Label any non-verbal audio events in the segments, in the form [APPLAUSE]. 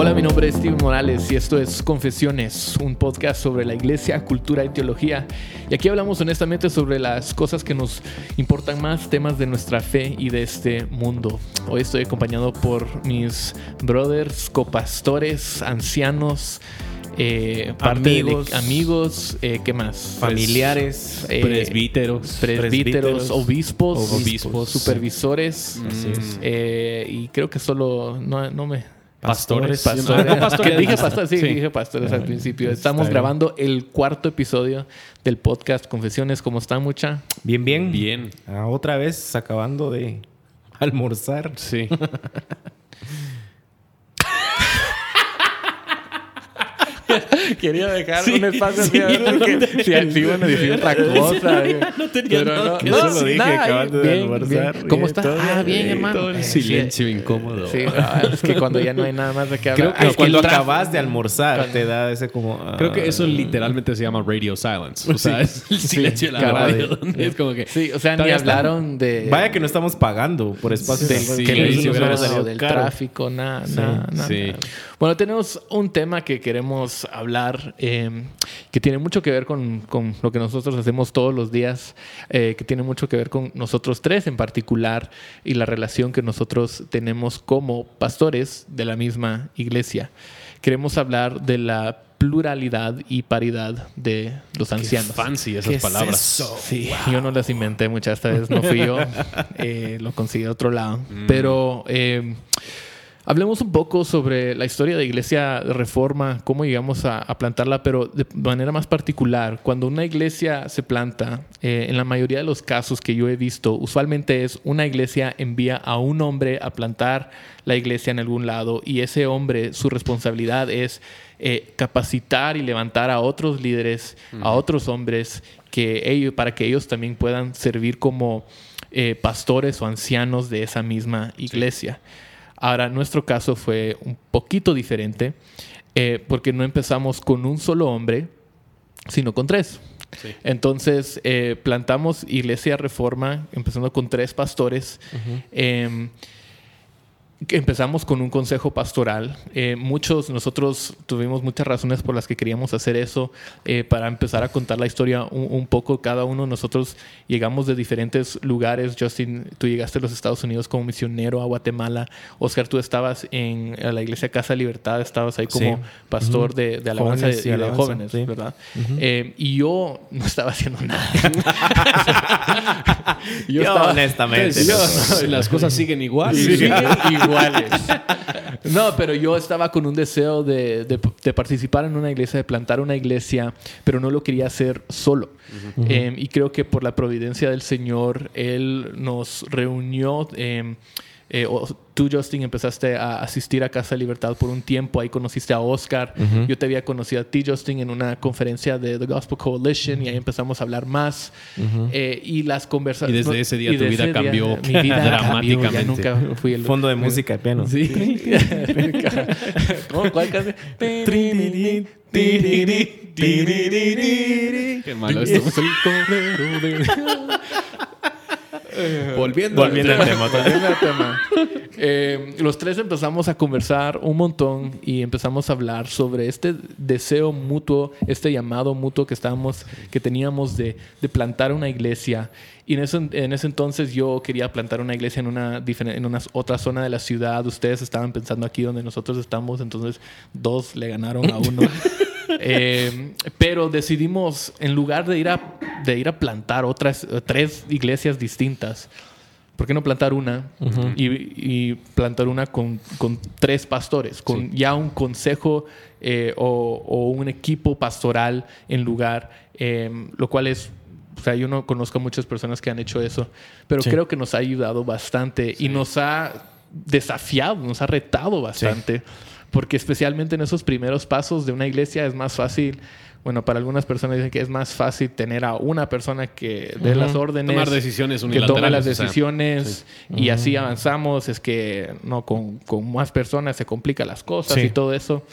Hola, mi nombre es Steven Morales y esto es Confesiones, un podcast sobre la iglesia, cultura y teología. Y aquí hablamos honestamente sobre las cosas que nos importan más, temas de nuestra fe y de este mundo. Hoy estoy acompañado por mis brothers, copastores, ancianos, eh, Amigos. de- amigos eh, ¿qué más? Familiares, Eh, presbíteros, presbíteros, obispos, obispos, supervisores Así es. eh, y creo que solo no, no me pastores. Pastores. No, pastores. Que dije pastores, sí, Sí. dije pastores al principio. está Estamos bien. grabando el cuarto episodio del podcast Confesiones. ¿Cómo está, mucha? Bien, bien. Bien. Ah, otra vez acabando de almorzar. Sí. [LAUGHS] Quería dejar Sí, un espacio sí, así, no que tenía si así iban a decir otra cosa. eh. no tenía Pero nada no, que no, Eso lo dije nada, acabando de bien, almorzar. bien. ¿Cómo Bien, está? todo Ah, bien, bien, hermano. Todo el Eh, silencio incómodo. Sí, ah, es que cuando ya no hay nada más de qué hablar. Creo que Ah, cuando el tráfico- acabas de almorzar Cuando- te da ese como... ah, Creo que eso literalmente se llama radio silence. O sea, es el Sí, silencio de la cabal. radio. donde es como que. Sí, o sea, ni hablaron de... Vaya que no estamos pagando por espacio. del, Sí, que sí, salido del tráfico, nada, nada, nada. Bueno, tenemos un tema que queremos hablar eh, que tiene mucho que ver con, con lo que nosotros hacemos todos los días, eh, que tiene mucho que ver con nosotros tres en particular y la relación que nosotros tenemos como pastores de la misma iglesia. Queremos hablar de la pluralidad y paridad de los ancianos. Fancy esas ¿Qué es palabras. eso? Sí, yo no las inventé muchas, esta vez no fui yo, [LAUGHS] eh, lo conseguí de otro lado. Pero eh, hablemos un poco sobre la historia de Iglesia de Reforma, cómo llegamos a, a plantarla, pero de manera más particular. Cuando una iglesia se planta, eh, en la mayoría de los casos que yo he visto, usualmente es una iglesia envía a un hombre a plantar la iglesia en algún lado y ese hombre, su responsabilidad es eh, capacitar y levantar a otros líderes, a otros hombres, que ellos, para que ellos también puedan servir como eh, pastores o ancianos de esa misma iglesia. Ahora, nuestro caso fue un poquito diferente eh, porque no empezamos con un solo hombre, sino con tres. Sí. Entonces, eh, plantamos Iglesia Reforma, empezando con tres pastores. Empezamos con un consejo pastoral. Eh, muchos, nosotros tuvimos muchas razones por las que queríamos hacer eso, eh, para empezar a contar la historia un, un poco. Cada uno de nosotros llegamos de diferentes lugares. Justin, tú llegaste a los Estados Unidos como misionero a Guatemala. Oscar, tú estabas en la iglesia Casa Libertad, estabas ahí como Sí. pastor de, de alabanza Jóvenes y y de alabanza, jóvenes, sí. ¿verdad? Eh, y yo no estaba haciendo nada. [LAUGHS] [LAUGHS] Yo, estaba- honestamente. Yo- no. las cosas siguen igual. Sí, siguen iguales. [LAUGHS] No, pero yo estaba con un deseo de, de- de participar en una iglesia, de plantar una iglesia, pero no lo quería hacer solo. Eh, y creo que por la providencia del Señor, Él nos reunió. eh, eh, tú, Justin, empezaste a asistir a Casa de Libertad por un tiempo. Ahí conociste a Oscar. Yo te había conocido a ti, Justin, en una conferencia de The Gospel Coalition y ahí empezamos a hablar más. Eh, y las conversaciones. Y desde ese día tu vida cambió mi vida dramáticamente. cambió, ya nunca fui el Fondo de música de piano. Sí. [LAUGHS] ¿Cómo? ¿Cuál canción? Qué malo esto. [LAUGHS] Volviendo, Volviendo al tema. Volviendo al tema. Eh, los tres empezamos a conversar un montón y empezamos a hablar sobre este deseo mutuo, este llamado mutuo que estábamos, que teníamos de, de plantar una iglesia. Y en ese, en ese entonces yo quería plantar una iglesia en una, en una otra zona de la ciudad. Ustedes estaban pensando aquí donde nosotros estamos, entonces dos le ganaron a uno. [LAUGHS] Eh, pero decidimos, en lugar de ir a, de ir a plantar otras tres iglesias distintas, ¿por qué no plantar una y, y plantar una con, con tres pastores, con ya un consejo eh, o, o un equipo pastoral en lugar, eh, lo cual es... O sea, yo no conozco a muchas personas que han hecho eso, pero Sí. creo que nos ha ayudado bastante y nos ha desafiado, nos ha retado bastante, porque especialmente en esos primeros pasos de una iglesia es más fácil, bueno, para algunas personas dicen que es más fácil tener a una persona que dé las órdenes, Tomar decisiones que tome las o sea, decisiones y así avanzamos, es que no con, con más personas se complican las cosas Sí. y todo eso.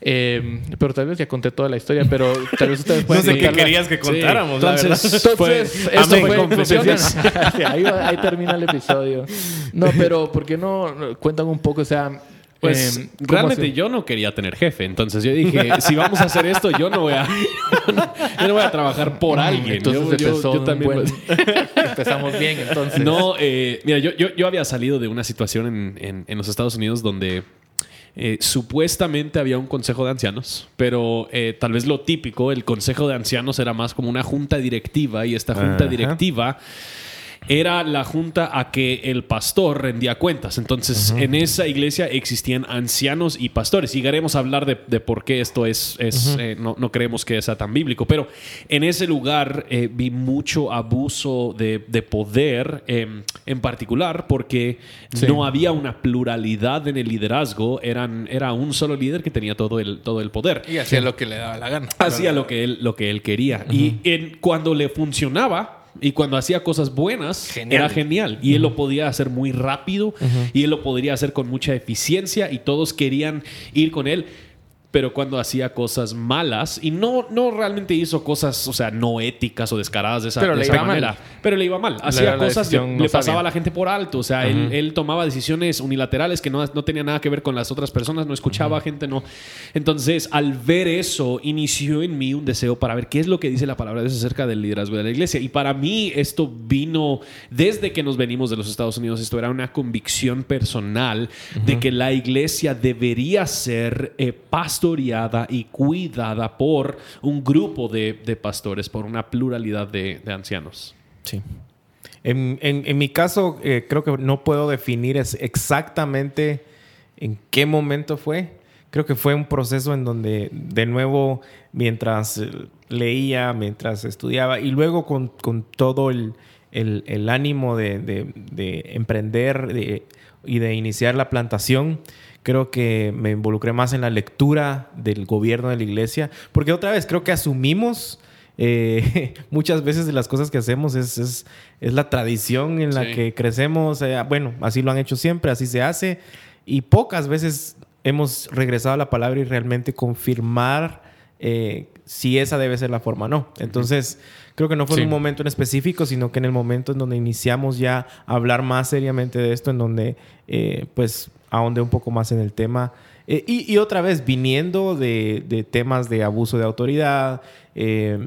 Eh, pero tal vez ya conté toda la historia, pero tal vez ustedes [LAUGHS] No pueden sé qué querías que contáramos, la entonces, verdad. [LAUGHS] Entonces, esto Amén. fue Confesiones. Sí, [LAUGHS] ahí, ahí termina el episodio. No, pero ¿por qué no no, cuentan un poco? O sea, Pues Em, ¿cómo realmente así? yo no quería tener jefe, entonces yo dije, si vamos a hacer esto, yo no voy a, [LAUGHS] yo no voy a trabajar por alguien. Mm, Entonces Yo- empezó yo también- buen- [LAUGHS] [LAUGHS] empezamos bien, entonces. No, eh, mira, yo, yo, yo había salido de una situación en, en- en los Estados Unidos donde eh, supuestamente había un consejo de ancianos, pero eh, tal vez lo típico, el consejo de ancianos era más como una junta directiva y esta junta Ajá. directiva era la junta a que el pastor rendía cuentas. Entonces, en esa iglesia existían ancianos y pastores. Y llegaremos a hablar de, de por qué esto es, es, eh, no, no creemos que sea tan bíblico. Pero en ese lugar eh, vi mucho abuso de, de poder, eh, en particular porque Sí. no había una pluralidad en el liderazgo. Eran, era un solo líder que tenía todo el, todo el poder Y hacía lo que le daba la gana. hacía lo que él, lo que él quería. Y en, cuando le funcionaba y cuando hacía cosas buenas, Genial. era genial. Y él lo podía hacer muy rápido y él lo podría hacer con mucha eficiencia y todos querían ir con él. Pero cuando hacía cosas malas, y no, no realmente hizo cosas, o sea, no éticas o descaradas de esa, Pero de le esa iba mal. manera. Pero le iba mal. Hacía cosas, le, no le pasaba a la gente por alto. O sea, él, él tomaba decisiones unilaterales que no, no tenía nada que ver con las otras personas, no escuchaba a gente, no. Entonces, al ver eso, inició en mí un deseo para ver qué es lo que dice la palabra de Dios acerca del liderazgo de la iglesia. Y para mí, esto vino desde que nos venimos de los Estados Unidos. Esto era una convicción personal de que la iglesia debería ser eh, pastoreada y cuidada por un grupo de, pastores, por una pluralidad de, ancianos. Sí. En, en- mi caso, eh, creo que no puedo definir exactamente en qué momento fue. Creo que fue un proceso en donde, de nuevo, mientras leía, mientras estudiaba y luego con, con todo el, el- ánimo de, de- de emprender de- y de iniciar la plantación, creo que me involucré más en la lectura del gobierno de la iglesia, porque otra vez creo que asumimos eh, [LAUGHS] muchas veces de las cosas que hacemos es, es, es la tradición en la Sí. que crecemos. eh, bueno, así lo han hecho siempre, así se hace. Y pocas veces hemos regresado a la palabra y realmente confirmar eh, si esa debe ser la forma o no. Entonces, creo que no fue en Sí. un momento en específico, sino que en el momento en donde iniciamos ya a hablar más seriamente de esto, en donde eh, pues ahondé un poco más en el tema. Eh, y, y otra vez, viniendo de, de temas de abuso de autoridad, eh,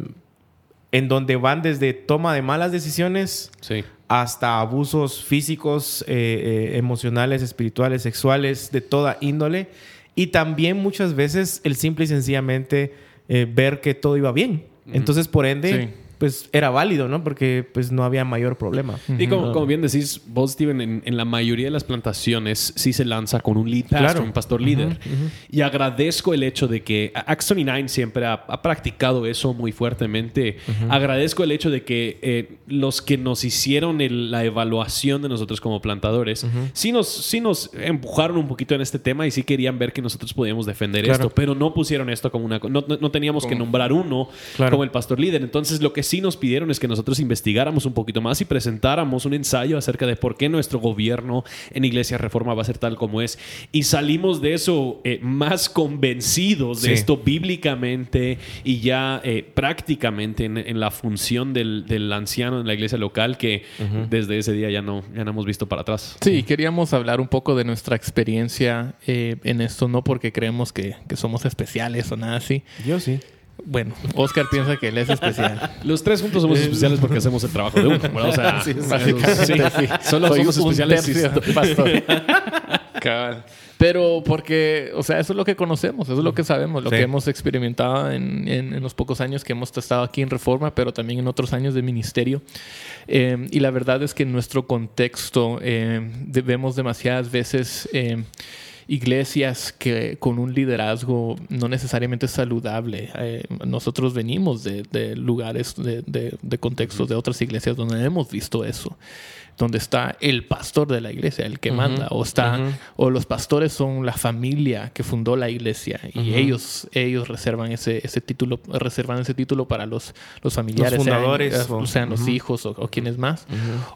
en donde van desde toma de malas decisiones Sí. hasta abusos físicos, eh, eh, emocionales, espirituales, sexuales, de toda índole. Y también muchas veces el simple y sencillamente eh, ver que todo iba bien. Entonces, por ende, Sí. Pues era válido, ¿no? Porque pues no había mayor problema. Y como, como bien decís, vos, Steven, en, en la mayoría de las plantaciones sí se lanza con un lead pastor, Claro. un pastor líder. Y agradezco el hecho de que Acts 29 siempre ha, ha practicado eso muy fuertemente. Agradezco el hecho de que eh, los que nos hicieron el- la evaluación de nosotros como plantadores sí, nos, sí nos empujaron un poquito en este tema y sí querían ver que nosotros podíamos defender Claro. esto, pero no pusieron esto como una... No, no- no teníamos que nombrar uno Claro. como el pastor líder. Entonces, lo que sí nos pidieron es que nosotros investigáramos un poquito más y presentáramos un ensayo acerca de por qué nuestro gobierno en Iglesia Reforma va a ser tal como es. Y salimos de eso eh, más convencidos de Sí. esto bíblicamente y ya eh, prácticamente en, en la función del, del anciano en la iglesia local que desde ese día ya no, ya no hemos visto para atrás. Sí, queríamos hablar un poco de nuestra experiencia eh, en esto, no porque creemos que, que somos especiales o nada así. Yo sí. Bueno, Oscar piensa que él es especial. [LAUGHS] Los tres juntos somos especiales porque hacemos el trabajo de uno, ¿verdad? O sea, [LAUGHS] Sí, básicamente sí. Solo Soy somos especiales tercio pastor. [LAUGHS] Pero porque, o sea, eso es lo que conocemos, eso es lo que sabemos, lo Sí. que hemos experimentado en, en- en los pocos años que hemos estado aquí en Reforma, pero también en otros años de ministerio. Eh, y la verdad es que en nuestro contexto eh, vemos demasiadas veces eh, iglesias que con un liderazgo no necesariamente saludable. Eh, nosotros venimos de, de lugares, de, de- de contextos de otras iglesias donde hemos visto eso donde está el pastor de la iglesia, el que manda, o está, o los pastores son la familia que fundó la iglesia y ellos, ellos reservan ese, ese título, reservan ese título para los, los familiares, Los fundadores, eh, o- sean, los hijos o, o quienes más.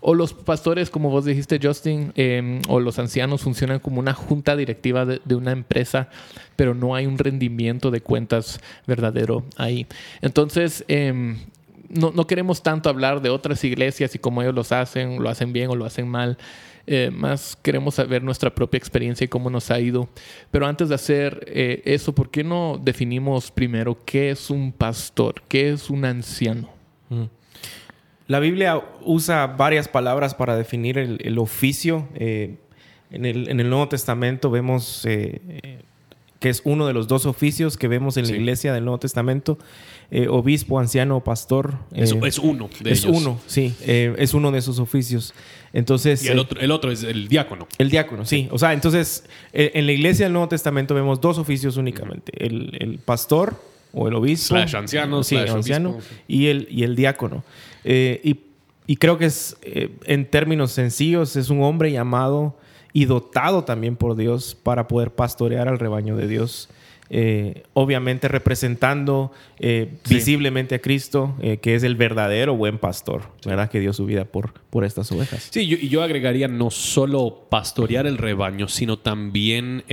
O los pastores, como vos dijiste, Justin, eh, o los ancianos funcionan como una junta directiva de, de una empresa, pero no hay un rendimiento de cuentas verdadero ahí. Entonces, em, no, no, queremos tanto hablar de otras iglesias y cómo ellos los hacen, lo hacen bien o lo hacen mal. Eh, más queremos saber nuestra propia experiencia y cómo nos ha ido. Pero antes de hacer eh, eso, ¿por qué no definimos primero qué es un pastor? ¿Qué es un anciano? Mm. La Biblia usa varias palabras para definir el, oficio. Eh, en, el, en, el, Nuevo Testamento vemos que es uno de los dos oficios que vemos en la iglesia del Nuevo Testamento. Eh, obispo, anciano, pastor. es, eh, es, uno de es uno, sí. Eh, es uno de esos oficios. Entonces, y el otro, el otro es el diácono. El diácono, sí. O sea, entonces, en la iglesia del Nuevo Testamento vemos dos oficios únicamente. El, pastor o el obispo. Slash anciano, sí, anciano. Y el, y el diácono. y, y, creo que es, en términos sencillos, es un hombre llamado y dotado también por Dios para poder pastorear al rebaño de Dios. Eh, obviamente representando eh, visiblemente a Cristo, eh, que es el verdadero buen pastor, ¿verdad? Que dio su vida por, por estas ovejas. Sí, y yo agregaría no solo pastorear el rebaño, sino también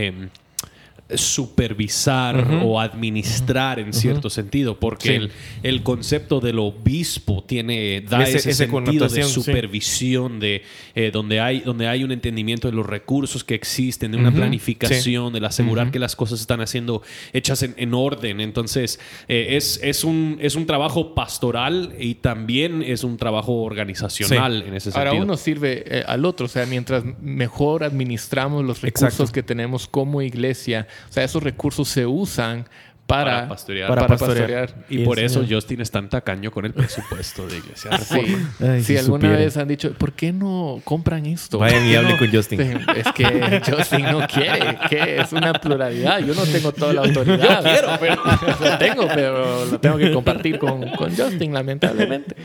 supervisar o administrar en cierto sentido, porque el, concepto del obispo tiene, da ese, sentido de supervisión, de eh, donde, hay, donde hay un entendimiento de los recursos que existen, de una planificación, de asegurar que las cosas están haciendo hechas en, orden. Entonces, eh, es, es, un, es un trabajo pastoral y también es un trabajo organizacional en ese sentido. Ahora uno sirve eh, al otro, o sea, mientras mejor administramos los recursos que tenemos como iglesia, o sea, esos recursos se usan para, para pastorear. Y, por eso Justin es tan tacaño con el presupuesto de iglesia. [LAUGHS] sí, si alguna vez han dicho, ¿por qué no compran esto? Vayan y hablen con Justin. [LAUGHS] Es que Justin no quiere, que es una pluralidad. Yo no tengo toda la [LAUGHS] autoridad. Yo quiero, pero lo tengo, pero lo tengo que compartir con, con Justin, lamentablemente.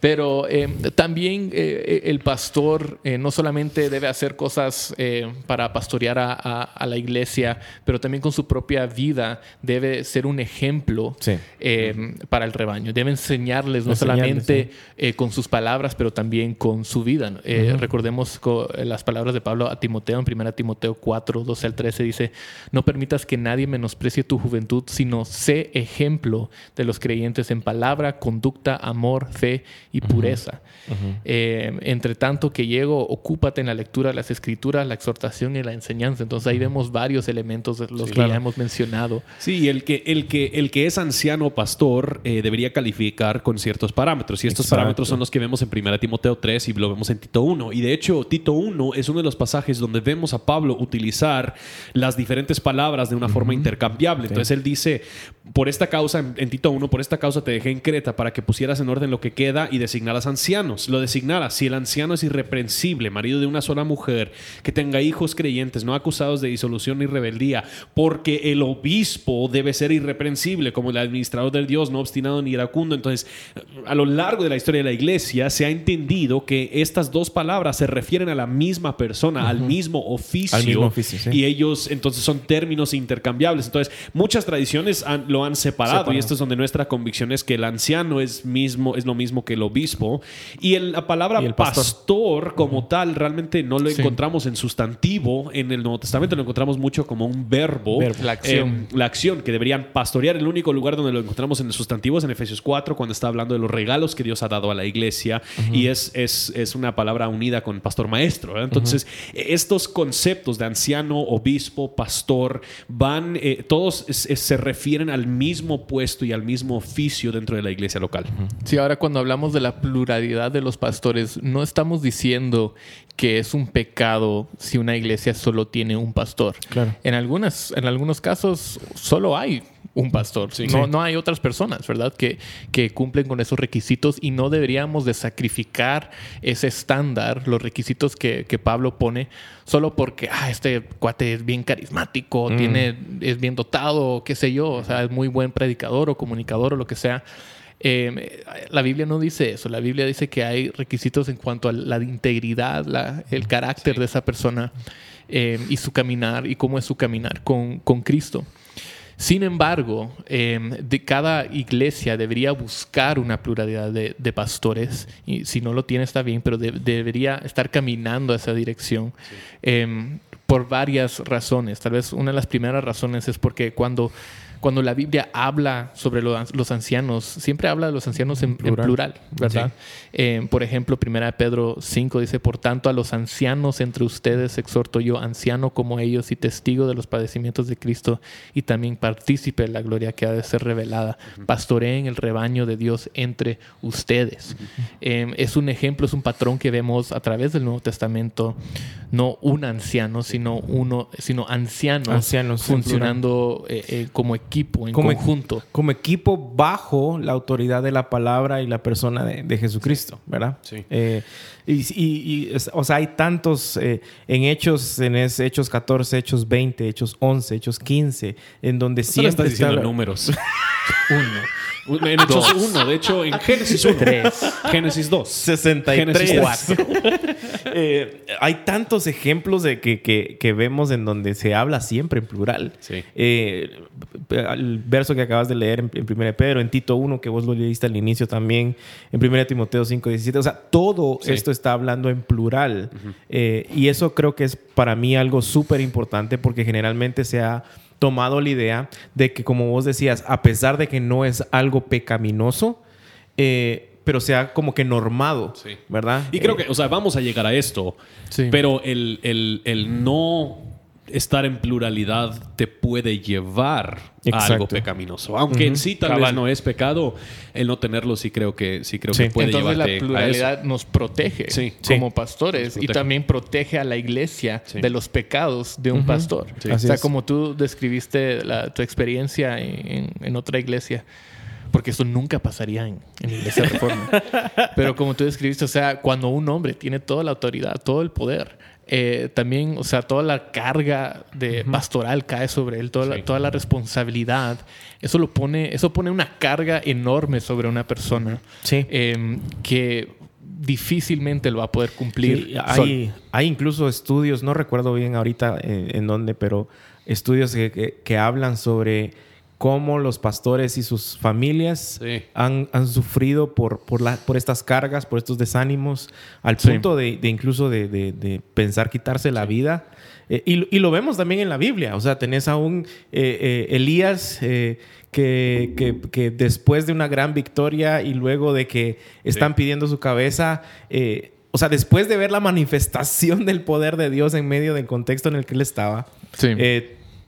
Pero eh, también eh, el pastor eh, no solamente debe hacer cosas para pastorear a, la iglesia, pero también con su propia vida debe ser un ejemplo para el rebaño. Debe enseñarles no solamente con sus palabras, pero también con su vida. Recordemos las palabras de Pablo a Timoteo en 1 Timoteo 4, 12 al 13 dice, no permitas que nadie menosprecie tu juventud, sino sé ejemplo de los creyentes en palabra, conducta, amor, fe y pureza. Eh, entre tanto que llego, ocúpate en la lectura de las escrituras, la exhortación y la enseñanza. Entonces ahí vemos varios elementos de los que ya hemos mencionado. Sí, el que, el que, el que es anciano pastor eh, debería calificar con ciertos parámetros. Y estos parámetros son los que vemos en 1 Timoteo 3 y lo vemos en Tito 1. Y de hecho, Tito 1 es uno de los pasajes donde vemos a Pablo utilizar las diferentes palabras de una forma intercambiable. Entonces él dice, por esta causa, en, en Tito 1, por esta causa te dejé en Creta para que pusieras en orden lo que queda y designaras ancianos. Lo designara si el anciano es irreprensible, marido de una sola mujer, que tenga hijos creyentes, no acusados de disolución ni rebeldía, porque el obispo debe ser irreprensible, como el administrador del Dios, no obstinado ni iracundo. Entonces, a lo largo de la historia de la iglesia se ha entendido que estas dos palabras se refieren a la misma persona, al mismo oficio. Y ellos entonces son términos intercambiables. Entonces, muchas tradiciones lo han separado, y esto es donde nuestra convicción es que el anciano es, mismo, es lo mismo que el obispo y la palabra pastor, como tal realmente no lo encontramos en sustantivo en el Nuevo Testamento, lo encontramos mucho como un verbo. la acción. la acción, que deberían pastorear. El único lugar donde lo encontramos en el sustantivo es en Efesios 4, cuando está hablando de los regalos que Dios ha dado a la iglesia. Y es, es, es, una palabra unida con pastor maestro. Entonces, estos conceptos de anciano, obispo, pastor, van, eh, todos se refieren al mismo puesto y al mismo oficio dentro de la iglesia local. Sí, ahora cuando hablamos de la pluralidad de los pastores, no estamos diciendo que es un pecado si una iglesia solo tiene un pastor. En, algunas, en algunos casos solo hay un pastor. no, no hay otras personas, ¿verdad? Que, que cumplen con esos requisitos y no deberíamos de sacrificar ese estándar, los requisitos que, que Pablo pone, solo porque ah, este cuate es bien carismático, mm. tiene, es bien dotado, qué sé yo, o sea, es muy buen predicador o comunicador o lo que sea. Eh, la Biblia no dice eso. La Biblia dice que hay requisitos en cuanto a la integridad, el carácter de esa persona eh, y su caminar y cómo es su caminar con, Cristo. Sin embargo, eh, de cada iglesia debería buscar una pluralidad de, pastores, y si no lo tiene está bien, pero debería estar caminando a esa dirección por varias razones. Tal vez una de las primeras razones es porque cuando cuando la Biblia habla sobre los ancianos, siempre habla de los ancianos en, plural, ¿verdad? Eh, por ejemplo, 1 Pedro 5 dice, por tanto a los ancianos entre ustedes exhorto yo, anciano como ellos y testigo de los padecimientos de Cristo y también partícipe de la gloria que ha de ser revelada. Pastoreen el rebaño de Dios entre ustedes. Eh, es un ejemplo, es un patrón que vemos a través del Nuevo Testamento, no un anciano, sino uno, sino ancianos, ancianos funcionando eh, eh, como equipo, en conjunto. como equipo bajo la autoridad de la palabra y la persona de, Jesucristo, ¿verdad? Sí. Eh, y, o sea, hay tantos en Hechos, en Hechos 14, Hechos 20, Hechos 11, Hechos 15, en donde siempre... estás diciendo números. [LAUGHS] Uno. En Hechos 1, de hecho, en Génesis 1. 3. Génesis 2. 63. Génesis 4. [LAUGHS] eh, hay tantos ejemplos de que, que, que, vemos en donde se habla siempre en plural. Sí. Eh, el verso que acabas de leer en, en 1 Pedro, en Tito 1, que vos lo leíste al inicio también, en 1 Timoteo 5, 17. O sea, todo sí. esto está hablando en plural. Uh -huh. eh, y eso creo que es para mí algo súper importante porque generalmente se ha tomado la idea de que, como vos decías, a pesar de que no es algo pecaminoso, eh, pero sea como que normado, sí. ¿verdad? Y creo eh, que, o sea, vamos a llegar a esto, Sí. pero el, el, el no estar en pluralidad te puede llevar a algo pecaminoso. Aunque en sí tal Cabal. vez no es pecado, el no tenerlo sí creo que, sí creo que puede Entonces la a eso. pluralidad nos protege Sí. como Sí. pastores y también protege a la iglesia Sí. de los pecados de un pastor. Sí. O sea, es. como tú describiste la- tu experiencia en, en otra iglesia, porque eso nunca pasaría en, en iglesia reforma. [LAUGHS] Pero como tú describiste, o sea, cuando un hombre tiene toda la autoridad, todo el poder, eh, también, o sea, toda la carga de pastoral cae sobre él, toda, Sí. la, toda la responsabilidad, eso lo pone, eso pone una carga enorme sobre una persona Sí. eh, que difícilmente lo va a poder cumplir. Sí, hay, hay incluso estudios, no recuerdo bien ahorita en, en dónde, pero estudios que, que- que hablan sobre cómo los pastores y sus familias Sí. han, han sufrido por, por, la- por estas cargas, por estos desánimos, al Sí. punto de, de incluso de, de- de pensar quitarse la vida. Eh, y, y lo vemos también en la Biblia. O sea, tenés a un eh, eh, Elías eh, que, que- que después de una gran victoria y luego de que están pidiendo su cabeza, eh, o sea, después de ver la manifestación del poder de Dios en medio del contexto en el que él estaba, Sí.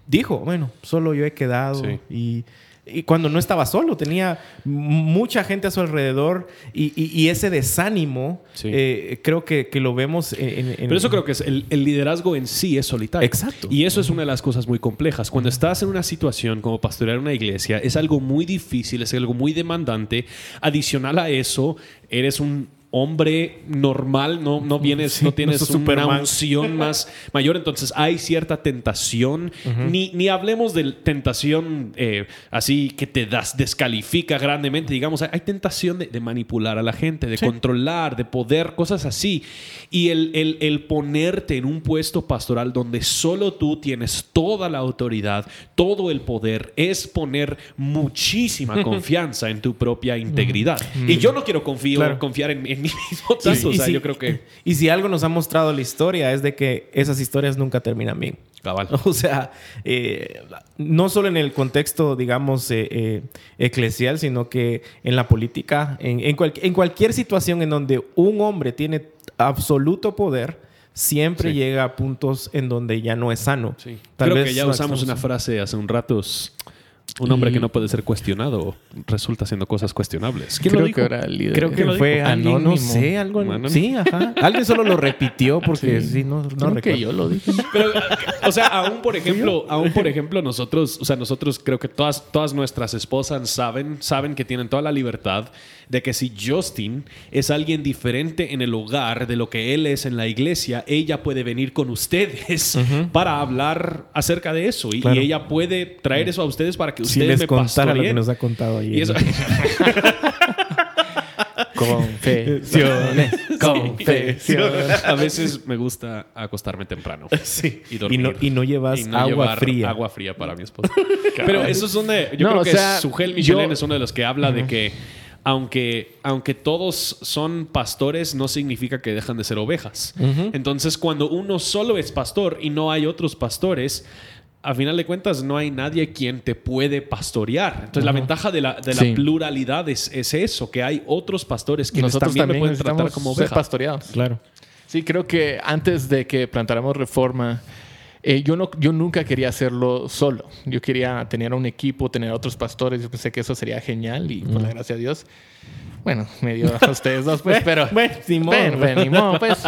Dijo, bueno, solo yo he quedado. Sí. Y, y cuando no estaba solo, tenía mucha gente a su alrededor y, y- y ese desánimo, Sí. eh, creo que, que lo vemos en... en- Pero eso creo que es el, el liderazgo en sí es solitario. Exacto. Y eso es una de las cosas muy complejas. Cuando estás en una situación como pastorear una iglesia, es algo muy difícil, es algo muy demandante. Adicional a eso, eres un hombre normal, no, no [LAUGHS] vienes, Sí, no tienes no una unción más [LAUGHS] mayor, entonces hay cierta tentación. ni, ni hablemos de tentación eh, así que te das, descalifica grandemente, digamos, hay, hay tentación de, de manipular a la gente, de controlar, de poder, cosas así. Y el, el- el ponerte en un puesto pastoral donde solo tú tienes toda la autoridad, todo el poder, es poner muchísima [LAUGHS] confianza en tu propia integridad. Y yo no quiero confío- Claro. confiar en, en mí mismo tanto, o sea, si- yo creo que... y si algo nos ha mostrado la historia es de que esas historias nunca terminan bien. Cabal. [LAUGHS] O sea, eh, no solo en el contexto, digamos, eh, eh, eclesial, sino que en la política, en, en cual- en cualquier situación en donde un hombre tiene absoluto poder, siempre Sí. llega a puntos en donde ya no es sano. Sí. Tal Creo vez que ya usamos una frase hace un rato. Un hombre Y- que no puede ser cuestionado resulta haciendo cosas cuestionables. ¿Quién Creo lo dijo? que era el líder. Creo que lo fue dijo? alguien, no Anónimo. sé, algo. Anónimo. Sí, ajá. Alguien solo lo repitió porque Sí. sí, no, no Creo que recuerdo. yo lo dije. [LAUGHS] Pero, o sea, aún por ejemplo, aún por ejemplo, nosotros, o sea, nosotros creo que todas, todas nuestras esposas saben, saben que tienen toda la libertad de que si Justin es alguien diferente en el hogar de lo que él es en la iglesia, ella puede venir con ustedes para hablar acerca de eso y, ella puede traer eso a ustedes para que Si ustedes les me contara lo que nos ha contado ayer. Y eso- [LAUGHS] Confesiones. Confesiones. a veces me gusta acostarme temprano. [LAUGHS] Sí. Y Y, dormir. no, y no llevas Y no agua llevar fría. Agua fría para mi esposa. [LAUGHS] Pero eso es donde. Yo No, creo o que sea, Sugel Michelin yo- es uno de los que habla de que. Aunque, aunque todos son pastores, no significa que dejan de ser ovejas. Entonces, cuando uno solo es pastor y no hay otros pastores, a final de cuentas no hay nadie quien te puede pastorear. Entonces la ventaja de la, de la Sí. pluralidad es, es eso, que hay otros pastores que Nosotros también, también me pueden tratar como ser oveja. pastoreados. Claro. Sí, creo que antes de que plantáramos reforma, eh, yo, no, yo nunca quería hacerlo solo. Yo quería tener un equipo, tener otros pastores. Yo pensé que eso sería genial y por la gracia de Dios. Bueno, me dio a ustedes dos, pues, [LAUGHS] pero. Bueno, bueno, ni modo, pues.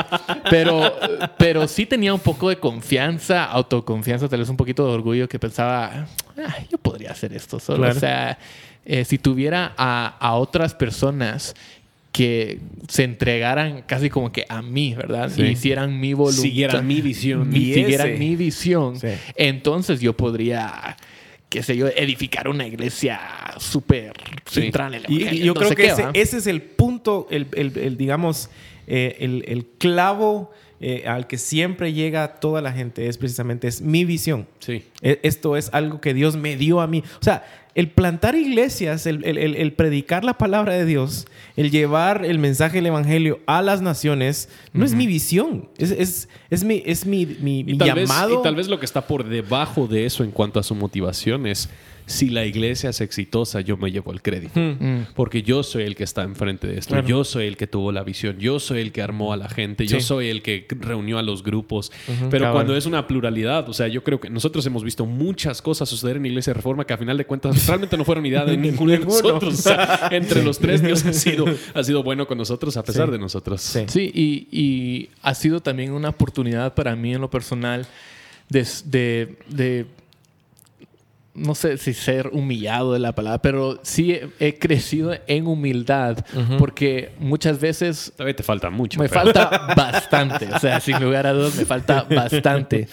Pero, pero sí tenía un poco de confianza, autoconfianza, tal vez un poquito de orgullo que pensaba, "Ah, yo podría hacer esto solo. Claro. O sea, eh, si tuviera a, a otras personas que se entregaran casi como que a mí, ¿verdad? Sí. Y hicieran mi voluntad. Siguieran mi visión. Y siguieran mi visión. Sí. Entonces yo podría, qué sé yo, edificar una iglesia súper Sí. central en el Y, y yo no creo que qué, ese, es el punto, el, el- el, digamos, eh, el, el clavo eh, al que siempre llega toda la gente, es precisamente, es mi visión. Sí. E- Esto es algo que Dios me dio a mí. O sea, el plantar iglesias, el, el- el- el predicar la palabra de Dios, el llevar el mensaje del Evangelio a las naciones, no es mi visión. Es, es, es mi, es mi, mi- vez, llamado. y tal vez lo que está por debajo de eso en cuanto a su motivación es si la iglesia es exitosa, yo me llevo el crédito. Mm. Porque yo soy el que está enfrente de esto. Claro. Yo soy el que tuvo la visión. Yo soy el que armó a la gente. Yo soy el que reunió a los grupos. Pero cabal. cuando es una pluralidad, o sea, yo creo que nosotros hemos visto muchas cosas suceder en Iglesia de Reforma que a final de cuentas [LAUGHS] realmente no fueron idea de [LAUGHS] ninguno de nosotros. O sea, entre los tres, Dios ha sido, [LAUGHS] ha sido bueno con nosotros a pesar Sí. de nosotros. Sí. Sí, y, y ha sido también una oportunidad para mí en lo personal de, de- de- no sé si ser humillado de la palabra, pero sí he, crecido en humildad porque muchas veces Todavía te falta mucho. me pero- falta bastante, o sea, sin lugar a dudas me falta bastante.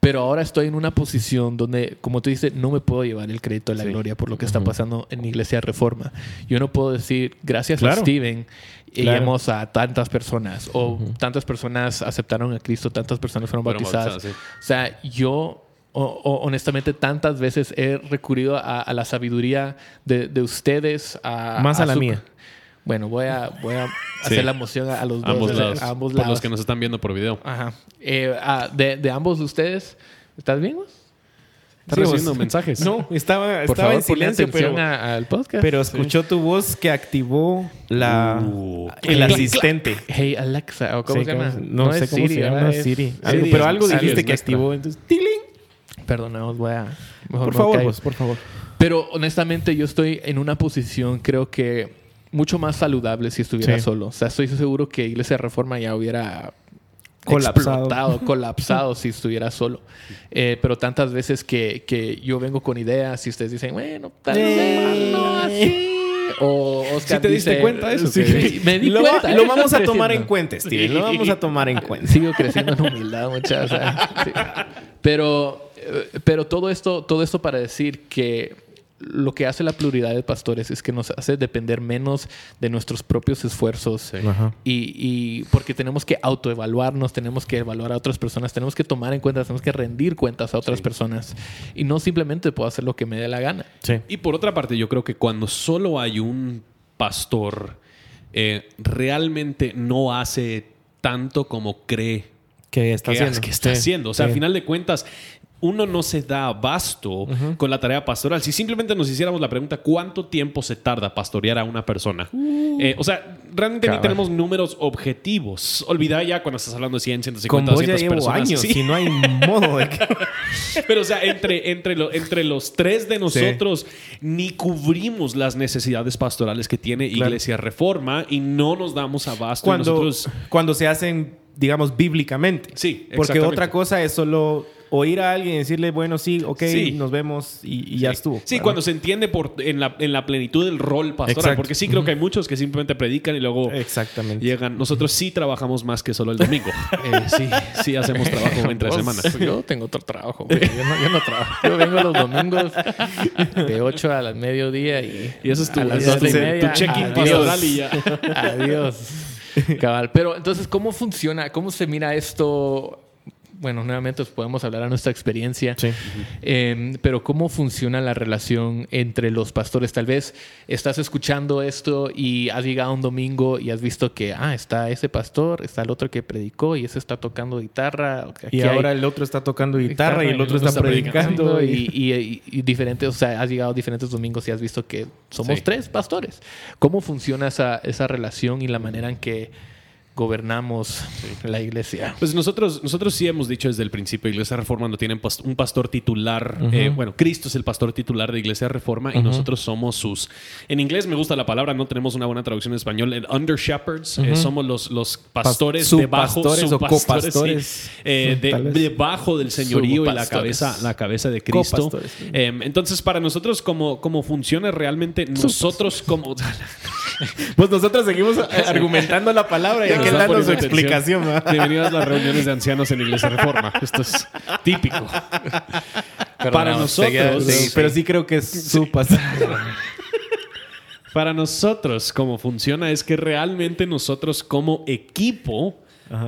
Pero ahora estoy en una posición donde, como tú dices, no me puedo llevar el crédito de la Sí. gloria por lo que está pasando en Iglesia Reforma. Yo no puedo decir, gracias Claro. a Steven, Claro. llegamos a tantas personas, o tantas personas aceptaron a Cristo, tantas personas fueron Fueron bautizadas. bautizadas, O sea, yo, o- o- honestamente, tantas veces he recurrido a, a la sabiduría de, de ustedes. A, Más a la su- mía. Bueno, voy a, voy a Sí. hacer la moción a, a los dos. ambos lados. a ambos Por lados. los que nos están viendo por video. Ajá. Eh, ah, de, de ambos de ustedes, ¿estás bien? vos? ¿Estás Sí, vos- recibiendo mensajes? No, [LAUGHS] estaba, Por estaba favor, en silencio, atención pero, a- al podcast. pero escuchó tu voz que activó la, Uh, el asistente. Hey Alexa, ¿o cómo Sí, se llama? No, sé es cómo se llama, Siri. Siri Algo- pero algo Siri dijiste es que nuestra. activó. Entonces, ¡tiling! Perdona, voy a. mejor Por favor, vos, por favor. Pero honestamente, yo estoy en una posición, creo que mucho más saludable si estuviera Sí. solo. O sea, estoy seguro que Iglesia Reforma ya hubiera Colapsado. explotado, [LAUGHS] colapsado si estuviera solo. Eh, pero tantas veces que, que yo vengo con ideas y ustedes dicen, bueno, tal vez Eh. no así. O Oscar ¿Sí te diste dice, cuenta de eso? Sí, Sí. me di lo, cuenta. lo eh, vamos a tomar en cuenta, Steven. Lo vamos a tomar en [LAUGHS] cuenta. Sigo creciendo en humildad, muchachos. sea. Pero, pero todo esto, todo esto para decir que lo que hace la pluralidad de pastores es que nos hace depender menos de nuestros propios esfuerzos. Ajá. Y, y porque tenemos que autoevaluarnos, tenemos que evaluar a otras personas, tenemos que tomar en cuenta, tenemos que rendir cuentas a otras personas. Y no simplemente puedo hacer lo que me dé la gana. Sí. Y por otra parte, yo creo que cuando solo hay un pastor, eh, realmente no hace tanto como cree ¿Qué está que, haciendo? que está Sí. haciendo. O sea, Sí. al final de cuentas, uno no se da abasto con la tarea pastoral. Si simplemente nos hiciéramos la pregunta, ¿cuánto tiempo se tarda pastorear a una persona? Eh, o sea, realmente ni Cabal. tenemos números objetivos. Olvida ya cuando estás hablando de 100, Con 150, vos ya 200 llevo personas. años Sí. no hay [LAUGHS] modo de que... Pero, o sea, entre, entre, lo- entre los tres de nosotros, ni cubrimos las necesidades pastorales que tiene Claro. Iglesia Reforma y no nos damos abasto. cuando, nosotros, cuando se hacen, digamos, bíblicamente. Sí, Porque otra cosa es solo oír a alguien y decirle, bueno, sí, ok, Sí. nos vemos y, y ya estuvo. Sí, ¿verdad? cuando se entiende por, en, la, en la plenitud del rol pastoral. Exacto. Porque sí creo que hay muchos que simplemente predican y luego Exactamente. llegan. Nosotros sí trabajamos más que solo el domingo. [LAUGHS] Eh, sí, [LAUGHS] sí hacemos trabajo entre Vos, semana. Yo tengo otro trabajo. güey. Yo no, yo no trabajo. Yo vengo los domingos de 8 a las mediodía y, Y eso es tu- a las ese es 12 y tu- media. tu check-in pastoral y ya. Adiós. Cabal. Pero entonces, ¿cómo funciona? ¿Cómo se mira esto bueno, nuevamente podemos hablar a nuestra experiencia, em, pero cómo funciona la relación entre los pastores. Tal vez estás escuchando esto y has llegado un domingo y has visto que, ah, está ese pastor, está el otro que predicó y ese está tocando guitarra. y ahora el otro está tocando guitarra, y el otro está, predicando. Y, diferentes, o sea, has llegado diferentes domingos y has visto que somos tres pastores. ¿Cómo funciona esa, esa relación y la manera en que gobernamos la iglesia. Pues nosotros, nosotros sí hemos dicho desde el principio, Iglesia Reforma no tiene un pastor titular. Eh, bueno, Cristo es el pastor titular de Iglesia Reforma y nosotros somos sus... En inglés me gusta la palabra, no tenemos una buena traducción en español. under shepherds, eh, somos los, los pastores debajo, o copastores, eh, debajo del señorío y la cabeza, la cabeza de Cristo. Em, entonces, para nosotros, como, como funciona realmente, nosotros como... [LAUGHS] [LAUGHS] pues nosotros seguimos argumentando la palabra y aquel dando su explicación. Bienvenidos a las reuniones de ancianos en Iglesia Reforma. Esto es típico. Para nosotros... pero sí creo que es su pasado. Para nosotros, cómo funciona es que realmente nosotros como equipo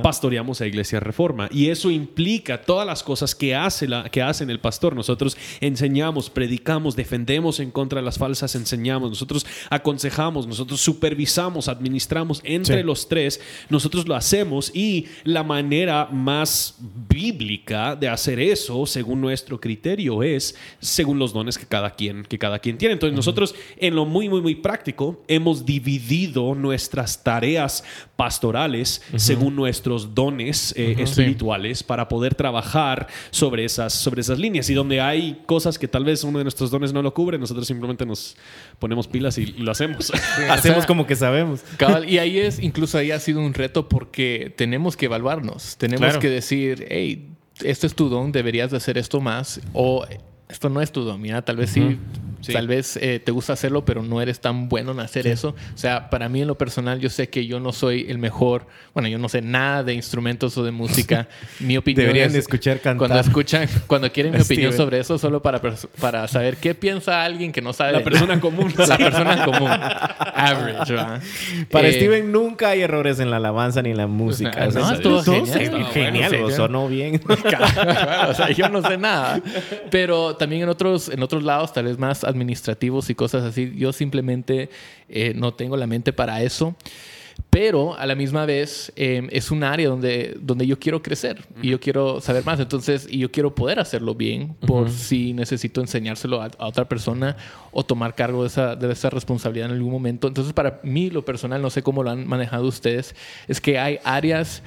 pastoreamos a Iglesia Reforma. Y eso implica todas las cosas que, hace la, que hacen el pastor. Nosotros enseñamos, predicamos, defendemos en contra de las falsas, enseñamos, nosotros aconsejamos, nosotros supervisamos, administramos entre los tres. Nosotros lo hacemos y la manera más bíblica de hacer eso, según nuestro criterio, es según los dones que cada quien, que cada quien tiene. Entonces, nosotros, en lo muy, muy, muy práctico, hemos dividido nuestras tareas pastorales según nuestro nuestros dones eh, espirituales para poder trabajar sobre esas, sobre esas líneas. Y donde hay cosas que tal vez uno de nuestros dones no lo cubre, nosotros simplemente nos ponemos pilas y, lo hacemos. [LAUGHS] hacemos como que sabemos. y ahí es, incluso ahí ha sido un reto porque tenemos que evaluarnos. Tenemos que decir, hey, este es tu don, deberías de hacer esto más. O esto no es tu don, mira, tal vez sí Tal vez eh, te gusta hacerlo, pero no eres tan bueno en hacer eso. O sea, para mí en lo personal, yo sé que yo no soy el mejor. Bueno, yo no sé nada de instrumentos o de música. [LAUGHS] mi opinión Deberían escuchar cantar. Cuando escuchan, cuando quieren mi [LAUGHS] opinión sobre eso, solo para, para saber qué piensa alguien que no sabe. La persona común. [LAUGHS] La persona común. Average, Para eh, Steven nunca hay errores en la alabanza ni en la música. no, estuvo genial. genial, sonó bien. o sea, yo no sé nada. Pero también en otros, en otros lados, tal vez más administrativos y cosas así. Yo simplemente eh, no tengo la mente para eso. Pero a la misma vez em, es un área donde, donde yo quiero crecer y yo quiero saber más. Entonces, y yo quiero poder hacerlo bien por si necesito enseñárselo a, otra persona o tomar cargo de esa, de esa responsabilidad en algún momento. Entonces, para mí, lo personal, no sé cómo lo han manejado ustedes, es que hay áreas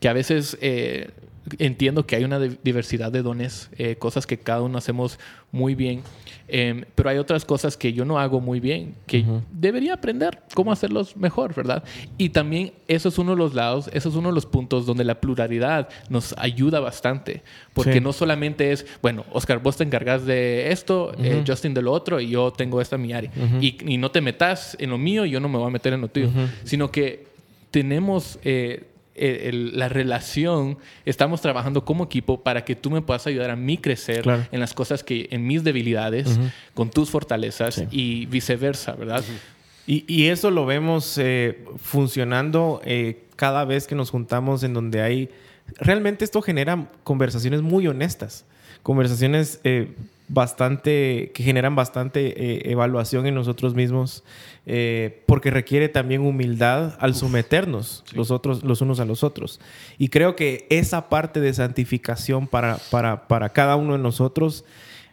que a veces eh, entiendo que hay una diversidad de dones, eh, cosas que cada uno hacemos muy bien, em, pero hay otras cosas que yo no hago muy bien, que debería aprender cómo hacerlos mejor, ¿verdad? Y también eso es uno de los lados, eso es uno de los puntos donde la pluralidad nos ayuda bastante, porque no solamente es, bueno, Oscar, vos te encargas de esto, eh, Justin de lo otro, y yo tengo esta mi área, y, y, no te metas en lo mío, yo no me voy a meter en lo tuyo, sino que tenemos... Eh, eh, la relación, estamos trabajando como equipo para que tú me puedas ayudar a mí crecer en las cosas que, en mis debilidades, con tus fortalezas y viceversa, ¿verdad? y, eso lo vemos eh, funcionando eh, cada vez que nos juntamos en donde hay... Realmente esto genera conversaciones muy honestas, conversaciones bastante, que generan bastante evaluación en nosotros mismos eh, porque requiere también humildad al someternos los, otros, los unos a los otros. Y creo que esa parte de santificación para, para, para cada uno de nosotros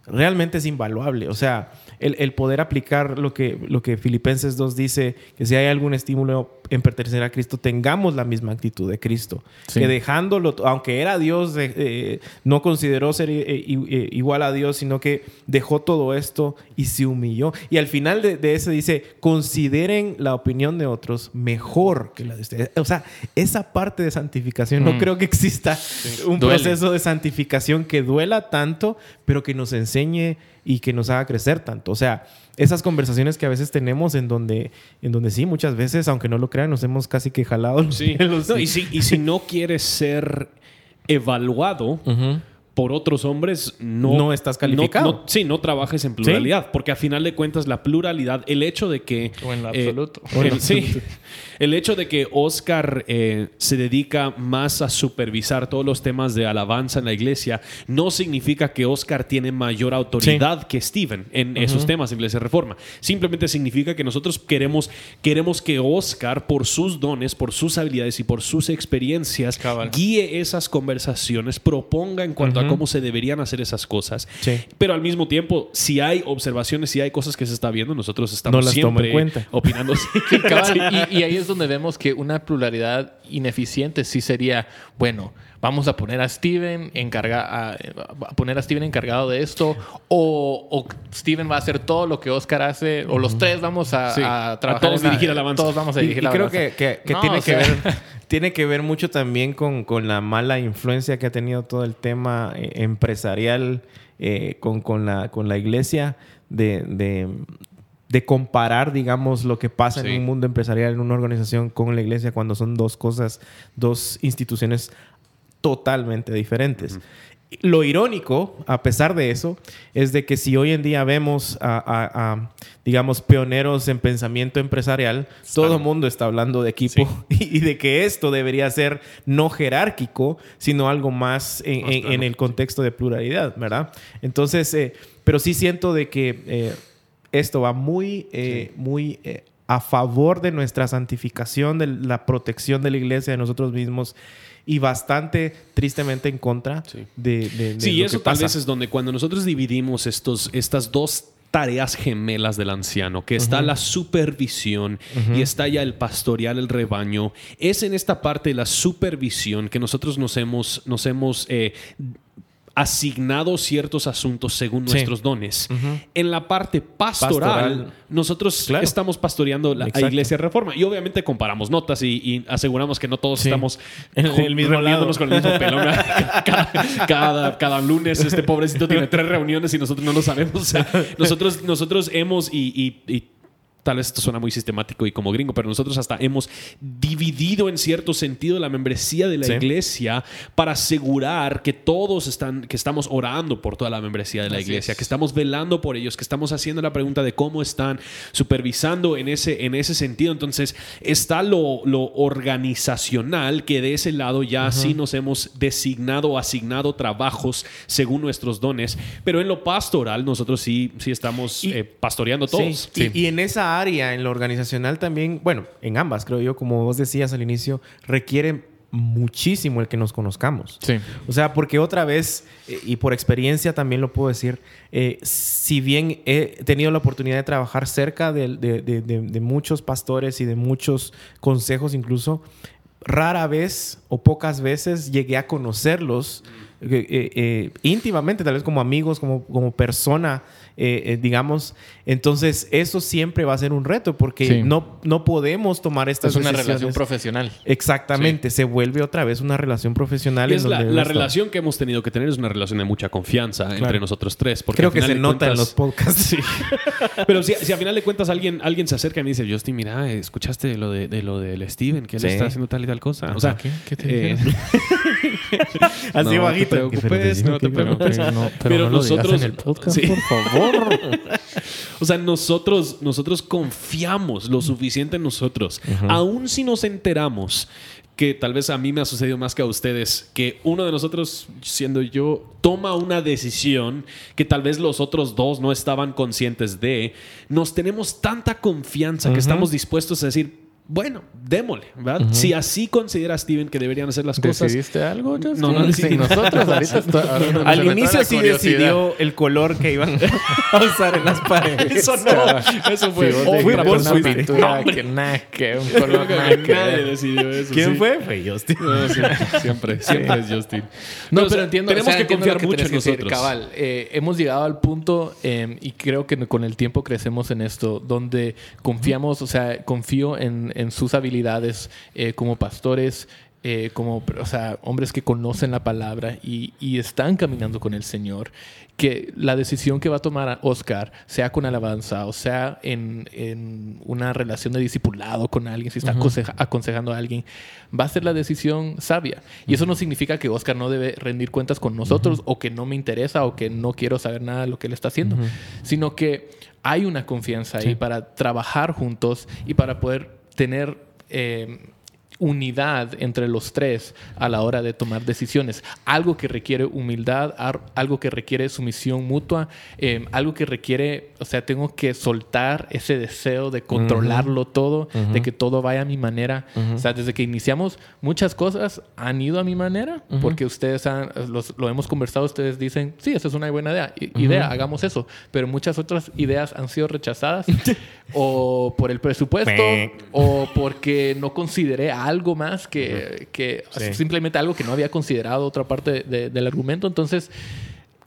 realmente es invaluable. O sea, el, poder aplicar lo que, lo que Filipenses 2 dice, que si hay algún estímulo en pertenecer a Cristo, tengamos la misma actitud de Cristo. Que dejándolo, aunque era Dios, eh, no consideró ser eh, eh, igual a Dios, sino que dejó todo esto y se humilló. Y al final de, de ese dice, consideren la opinión de otros mejor que la de ustedes. O sea, esa parte de santificación, no mm. creo que exista un proceso de santificación que duela tanto, pero que nos enseñe y que nos haga crecer tanto. O sea, esas conversaciones que a veces tenemos en donde, en donde sí, muchas veces, aunque no lo crean, nos hemos casi que jalado sí. y, si, y si no quieres ser evaluado por otros hombres, no, No estás calificado. no- sí, no trabajes en pluralidad, porque a final de cuentas la pluralidad, el hecho de que... O en eh, absoluto. [LAUGHS] el- sí, el hecho de que Oscar eh, se dedica más a supervisar todos los temas de alabanza en la iglesia, no significa que Oscar tiene mayor autoridad que Steven en esos temas en Iglesia Reforma. Simplemente significa que nosotros queremos, queremos que Oscar, por sus dones, por sus habilidades y por sus experiencias, Cabal. guíe esas conversaciones, proponga en cuanto a cómo se deberían hacer esas cosas. Sí. Pero al mismo tiempo, si hay observaciones, si hay cosas que se está viendo, nosotros estamos No las toma siempre en cuenta. opinando. [LAUGHS] Y ahí es donde vemos que una pluralidad ineficiente sí sería, bueno, vamos a poner a Steven encarga, a, a poner a Steven encargado de esto, o, o Steven va a hacer todo lo que Oscar hace, o los tres vamos a, Sí. a trabajar. todos en la- dirigir alabanza. Todos vamos a Y, dirigir y la creo alabanza. que, que- que No, tiene, que sea- ver, [LAUGHS] tiene que ver mucho también con, con la mala influencia que ha tenido todo el tema eh, empresarial eh, con, con, la, con la iglesia de, de, de comparar, digamos, lo que pasa Sí. en un mundo empresarial, en una organización con la iglesia, cuando son dos cosas, dos instituciones totalmente diferentes. Lo irónico, a pesar de eso, es de que si hoy en día vemos a, a- a, digamos, pioneros en pensamiento empresarial, todo el mundo está hablando de equipo y, [LAUGHS] y de que esto debería ser no jerárquico, sino algo más en, en- en el contexto de pluralidad, ¿verdad? Entonces, eh, pero sí siento de que eh, esto va muy, eh, muy a favor de nuestra santificación, de la protección de la iglesia, de nosotros mismos, y bastante tristemente en contra Sí. de, de- de Sí, lo eso que tal pasa. vez es donde cuando nosotros dividimos estos, estas dos tareas gemelas del anciano, que está la supervisión y está ya el pastorear el rebaño, es en esta parte de la supervisión que nosotros nos hemos, nos hemos eh, asignado ciertos asuntos según Sí. nuestros dones. En la parte pastoral, Pastoral. nosotros Claro. estamos pastoreando la Exacto. iglesia reforma y obviamente comparamos notas y, y aseguramos que no todos Sí. estamos En el mismo lado. con el mismo pelón. [LAUGHS] cada, cada, cada lunes este pobrecito tiene tres reuniones y nosotros no lo sabemos. O sea, [LAUGHS] nosotros, nosotros hemos y, y- y Tal vez esto suena muy sistemático y como gringo, pero nosotros hasta hemos dividido en cierto sentido la membresía de la Sí. iglesia para asegurar que todos están, que estamos orando por toda la membresía de la Así iglesia, es. que estamos velando por ellos, que estamos haciendo la pregunta de cómo están, supervisando en ese, en ese sentido. Entonces, está lo, lo organizacional, que de ese lado ya sí nos hemos designado o asignado trabajos según nuestros dones, pero en lo pastoral nosotros sí, sí estamos Y- eh, pastoreando Sí, todos. Y, y en esa área, en lo organizacional también, bueno, en ambas, creo yo, como vos decías al inicio, requiere muchísimo el que nos conozcamos. Sí. O sea, porque otra vez, eh, y por experiencia también lo puedo decir, eh, si bien he tenido la oportunidad de trabajar cerca de, de- de- de- muchos pastores y de muchos consejos incluso, rara vez o pocas veces llegué a conocerlos eh, eh, eh, íntimamente, tal vez como amigos, como, como persona, eh, eh, digamos. Entonces, eso siempre va a ser un reto porque Sí. no, no podemos tomar estas Es una decisiones. relación profesional. Exactamente, se vuelve otra vez una relación profesional. Y en es la, donde la esto- relación que hemos tenido que tener es una relación de mucha confianza entre nosotros tres. Porque Creo al que final se nota en los podcasts. [LAUGHS] Sí. Pero si, si a final de cuentas alguien, alguien se acerca y me dice, Justin, mira, ¿escuchaste lo de, de lo del Steven? Que él Sí. está haciendo tal y tal cosa. O sea, ¿Qué? ¿Qué te eh, [LAUGHS] Así no bajito. te preocupes, no te preocupes. Pero nosotros- sí. por favor. O sea, nosotros, nosotros confiamos lo suficiente en nosotros. Aún si nos enteramos que tal vez a mí me ha sucedido más que a ustedes, que uno de nosotros, siendo yo, toma una decisión que tal vez los otros dos no estaban conscientes de, nos tenemos tanta confianza que estamos dispuestos a decir, bueno, démosle, ¿verdad? Si así considera Steven que deberían hacer las cosas, ¿Decidiste algo? Justin? No, no decidí Sí, nosotros ahorita está- ahora nos Al inicio sí decidió el color que iban [LAUGHS] a usar en las paredes. eso no, eso fue Sí, vos otra fue vos una fuiste. pintura que nada que un color nada [LAUGHS] que nadie decidió eso. ¿Quién sí. fue? Fue Justin. No, siempre, siempre es Justin. No, Pero, pero sea, entiendo. Tenemos o sea, que confiar que mucho en decir, nosotros. Cabal, eh, hemos llegado al punto eh, y creo que con el tiempo crecemos en esto, donde confiamos, o sea, confío en, en sus habilidades eh, como pastores. eh, como, o sea, hombres que conocen la palabra y, y, están caminando con el Señor, que la decisión que va a tomar Oscar, sea con alabanza o sea en, en una relación de discipulado con alguien, si está aconsejando a alguien, va a ser la decisión sabia. Y eso no significa que Oscar no debe rendir cuentas con nosotros o que no me interesa o que no quiero saber nada de lo que él está haciendo, sino que hay una confianza ahí para trabajar juntos y para poder tener... Eh, unidad entre los tres a la hora de tomar decisiones. Algo que requiere humildad, algo que requiere sumisión mutua, em, algo que requiere, o sea, tengo que soltar ese deseo de controlarlo todo, de que todo vaya a mi manera. O sea, desde que iniciamos, muchas cosas han ido a mi manera, porque ustedes han, lo hemos conversado, ustedes dicen, sí, esa es una buena idea, idea, hagamos eso, pero muchas otras ideas han sido rechazadas [LAUGHS] o por el presupuesto o porque no consideré algo algo más que, que simplemente algo que no había considerado otra parte del argumento. Entonces,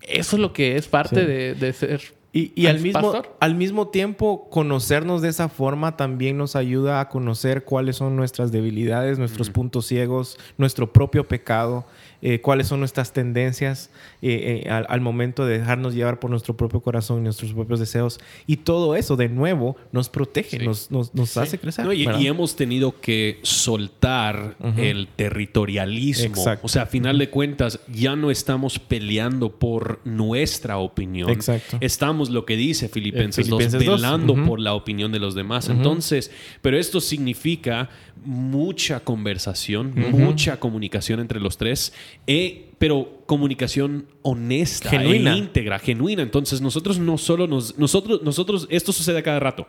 eso es lo que es parte de, ser y, y al, mismo, al mismo tiempo, conocernos de esa forma también nos ayuda a conocer cuáles son nuestras debilidades, nuestros puntos ciegos, nuestro propio pecado. Eh, cuáles son nuestras tendencias eh, eh, al, momento de dejarnos llevar por nuestro propio corazón y nuestros propios deseos. Y todo eso, de nuevo, nos protege, nos, nos, hace crecer. y, hemos tenido que soltar el territorialismo. O sea, a final de cuentas, ya no estamos peleando por nuestra opinión. Exacto. Estamos, lo que dice Filipenses, 2, velando por la opinión de los demás. Entonces, pero esto significa mucha conversación, mucha comunicación entre los tres, eh, pero comunicación honesta, e genuina. íntegra, genuina. Entonces nosotros no solo nos, nosotros, nosotros, esto sucede a cada rato.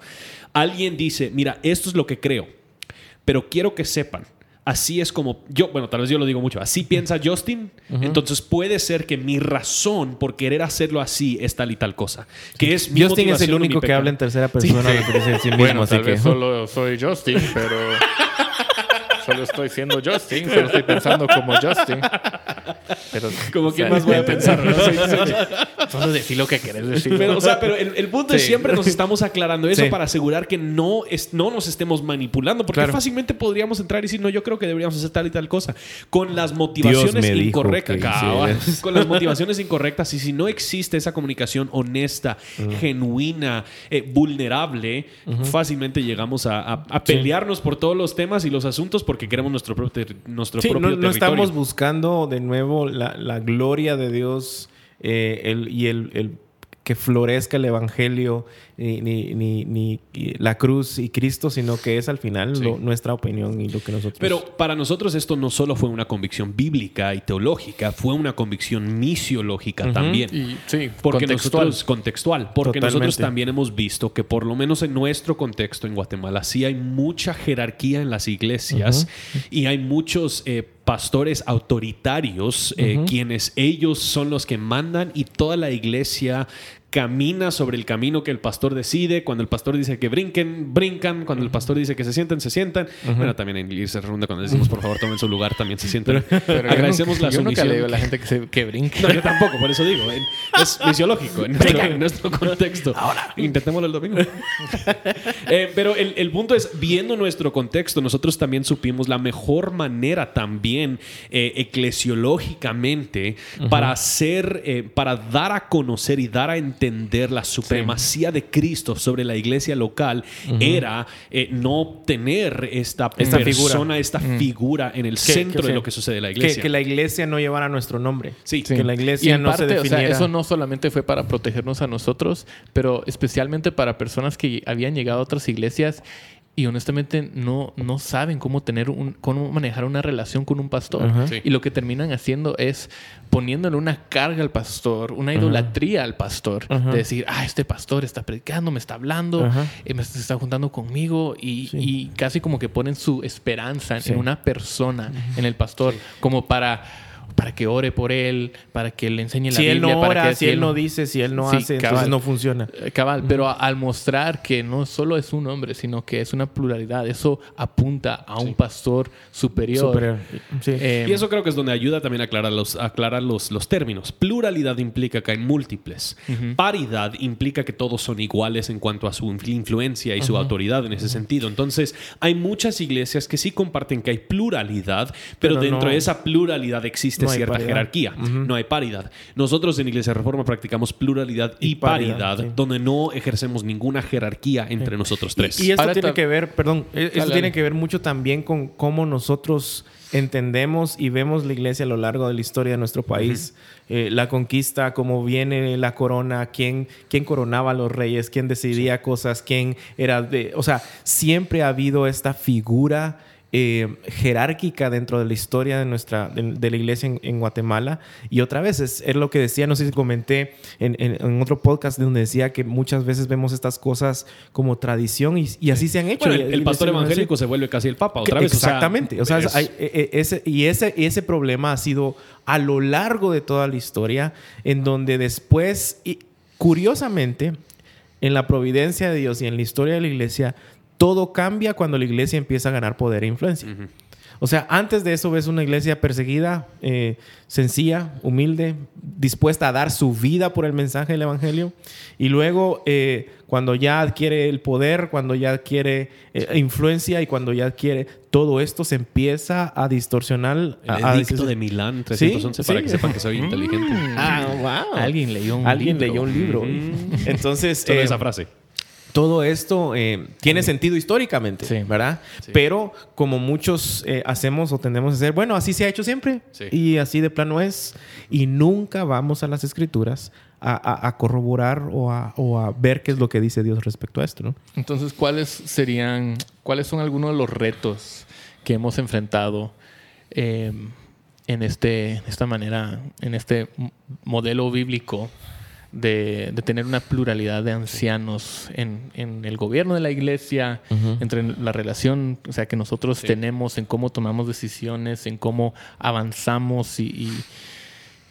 Alguien dice, mira, esto es lo que creo, pero quiero que sepan. Así es como yo, bueno, tal vez yo lo digo mucho, así piensa Justin, entonces puede ser que mi razón por querer hacerlo así es tal y tal cosa. Que es Justin es el único que habla en tercera persona de sí mismo, bueno, así que... solo soy Justin, pero [LAUGHS] solo estoy siendo Justin, solo estoy pensando como Justin. Pero, como que más voy a pensar, solo decir lo que querés decir. Pero, o sea, pero el, punto es siempre nos estamos aclarando eso para asegurar que no, es, no nos estemos manipulando, porque fácilmente podríamos entrar y decir, no, yo creo que deberíamos hacer tal y tal cosa, con las motivaciones incorrectas. con las motivaciones incorrectas, y si no existe esa comunicación honesta, genuina, eh, vulnerable, fácilmente llegamos a, pelearnos por todos los temas y los asuntos porque queremos nuestro propio, nuestro propio no, no estamos buscando de nuevo la, la gloria de Dios eh, el, y el, el, que florezca el evangelio ni, ni, ni, la cruz y Cristo, sino que es al final nuestra opinión y lo que nosotros. Pero para nosotros esto no solo fue una convicción bíblica y teológica, fue una convicción misiológica también. sí, porque contextual. nosotros contextual, porque nosotros también hemos visto que por lo menos en nuestro contexto en Guatemala sí hay mucha jerarquía en las iglesias y hay muchos eh, pastores autoritarios, eh, quienes ellos son los que mandan y toda la iglesia camina sobre el camino que el pastor decide. Cuando el pastor dice que brinquen, brincan. Cuando el pastor dice que se sienten, se sientan. Bueno, también en irse ronda cuando decimos por favor tomen su lugar, también se sientan. Pero, Agradecemos la sumisión. Yo le digo a la gente que, se, que brinque. No, yo tampoco, por eso digo. es fisiológico en nuestro, contexto. Ahora. Intentémoslo el domingo. Eh, pero el, el, punto es, viendo nuestro contexto, nosotros también supimos la mejor manera también eh, eclesiológicamente para hacer, eh, para dar a conocer y dar a entender entender la supremacía de Cristo sobre la iglesia local era eh, no tener esta, esta persona, esta figura en el centro de lo que sucede en la iglesia. Que, la iglesia no llevara nuestro nombre. Sí. Que la iglesia no se definiera. eso no solamente fue para protegernos a nosotros, pero especialmente para personas que habían llegado a otras iglesias y honestamente no, no saben cómo tener un, cómo manejar una relación con un pastor. Y lo que terminan haciendo es poniéndole una carga al pastor, una idolatría al pastor, de decir, ah, este pastor está predicando, me está hablando, eh, me está juntando conmigo y, y, casi como que ponen su esperanza en una persona, en el pastor, como para para que ore por él, para que le enseñe la si Biblia. él no para ora, que si él no dice, si él no Sí, hace, cabal. entonces no funciona. Eh, Cabal, pero a- al mostrar que no solo es un hombre, sino que es una pluralidad, eso apunta a un pastor superior. Superior. Sí. Eh, Y eso creo que es donde ayuda también a aclarar los, a aclarar los, los términos. Pluralidad implica que hay múltiples. Paridad implica que todos son iguales en cuanto a su influ- influencia y su autoridad en ese sentido. Entonces, hay muchas iglesias que sí comparten que hay pluralidad, pero, Pero dentro no- de esa pluralidad existe no hay cierta paridad. jerarquía. No hay paridad. Nosotros en Iglesia Reforma practicamos pluralidad y, Y paridad, paridad, sí. donde no ejercemos ninguna jerarquía entre nosotros tres. Y, y esto Ahora tiene que ver, perdón, e- esto Dale, tiene dale. que ver mucho también con cómo nosotros entendemos y vemos la iglesia a lo largo de la historia de nuestro país. Eh, la conquista, cómo viene la corona, quién, quién coronaba a los reyes, quién decidía cosas, quién era de... O sea, siempre ha habido esta figura eh, jerárquica dentro de la historia de nuestra de, de la iglesia en, en Guatemala y otra vez es, es lo que decía no sé si comenté en, en- en otro podcast donde decía que muchas veces vemos estas cosas como tradición y, y así se han hecho Bueno, el, pastor evangélico se vuelve casi el papa otra vez. o sea, Exactamente. O sea, es- hay- e- e- ese, y ese, ese problema ha sido a lo largo de toda la historia, en donde después, y curiosamente, en la providencia de Dios y en la historia de la iglesia, todo cambia cuando la iglesia empieza a ganar poder e influencia. O sea, antes de eso ves una iglesia perseguida, eh, sencilla, humilde, dispuesta a dar su vida por el mensaje del Evangelio. Y luego, eh, cuando ya adquiere el poder, cuando ya adquiere eh, influencia y cuando ya adquiere todo esto, se empieza a distorsionar. El a- a- edicto de Milán 311 Sí, para sí. que sepan que soy inteligente. Ah, wow. Alguien leyó un Alguien libro. leyó un libro. Entonces, eh, esa frase. Todo esto eh, tiene sentido históricamente, Sí. ¿verdad? Pero como muchos eh, hacemos o tendemos a hacer, bueno, así se ha hecho siempre y así de plano es. Y nunca vamos a las escrituras a, a- a corroborar o a, o a ver qué es lo que dice Dios respecto a esto, ¿no? Entonces, ¿cuáles serían, cuáles son algunos de los retos que hemos enfrentado eh, en este, esta manera, en este modelo bíblico de, de tener una pluralidad de ancianos en, en el gobierno de la iglesia, entre la relación, o sea, que nosotros tenemos en cómo tomamos decisiones, en cómo avanzamos y, y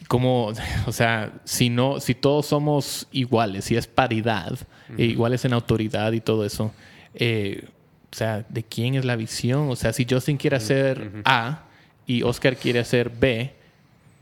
cómo, o sea, si no, si todos somos iguales, si es paridad, e iguales en autoridad y todo eso, eh, o sea, ¿de quién es la visión? O sea, si Justin quiere hacer A y Oscar quiere hacer B,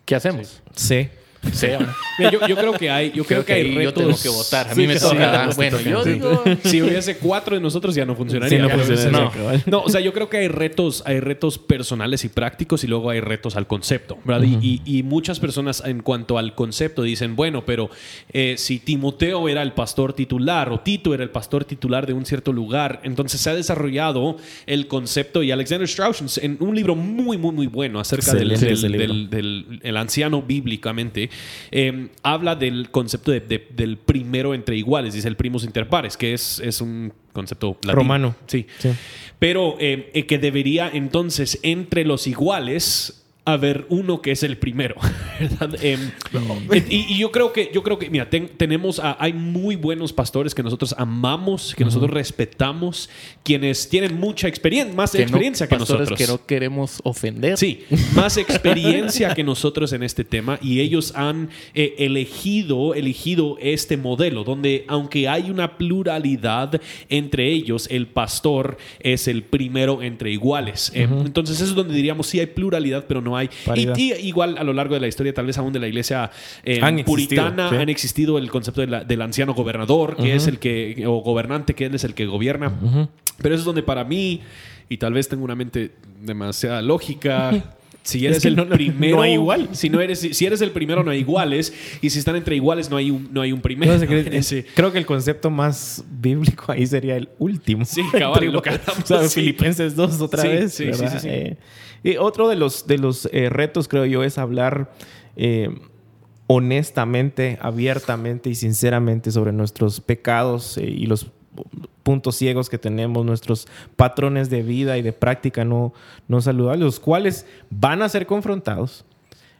¿qué hacemos? Sí. C, yo, yo creo que hay, yo creo, que hay retos. yo tengo que votar. A mí Sí, me toca. bueno, te yo digo. Si hubiese cuatro de nosotros ya no funcionaría. Sí, no Ya funcionaría, no. cabal. No, o sea, yo creo que hay retos, hay retos personales y prácticos y luego hay retos al concepto, ¿verdad? Y- y, y muchas personas en cuanto al concepto dicen, bueno, pero eh, si Timoteo era el pastor titular o Tito era el pastor titular de un cierto lugar, entonces se ha desarrollado el concepto y Alexander Strauss en un libro muy, muy, muy bueno acerca del, Excelente del- ese libro. del- del el anciano bíblicamente, eh, habla del concepto de- de- del primero entre iguales, dice el primus inter pares, que es, es un concepto latino. Romano. Sí. Sí. Pero eh, eh, que debería entonces entre los iguales haber uno que es el primero, [LAUGHS] ¿verdad? Em, y, y yo creo que, yo creo que, mira, ten- tenemos, a- hay muy buenos pastores que nosotros amamos, que nosotros respetamos, quienes tienen mucha experiencia, más que no- experiencia que pastores nosotros. que no queremos ofender. Sí, más [LAUGHS] experiencia que nosotros en este tema y ellos han eh, elegido, elegido este modelo donde aunque hay una pluralidad entre ellos, el pastor es el primero entre iguales. Eh, entonces eso es donde diríamos sí hay pluralidad, pero no hay. Y, Paridad. y igual a lo largo de la historia, tal vez aún de la iglesia eh, Han existido, puritana, sí. han existido el concepto de la- del anciano gobernador, que es el que, o gobernante, que él es el que gobierna. Pero eso es donde para mí, y tal vez tengo una mente demasiada lógica. [LAUGHS] Si eres que el no- primero, no hay igual. Si no eres, si eres el primero, no hay iguales. Y si están entre iguales, no hay un, no hay un primero. [LAUGHS] Sí. Creo que el concepto más bíblico ahí sería el último. Sí, [LAUGHS] cabal, lo que hablamos, [LAUGHS] O sea, sí. Filipenses 2 otra Sí, vez. sí, sí, sí. Eh, y otro de los, de los eh, retos, creo yo, es hablar eh, honestamente, abiertamente y sinceramente sobre nuestros pecados y los puntos ciegos que tenemos, nuestros patrones de vida y de práctica no, no saludables, los cuales van a ser confrontados,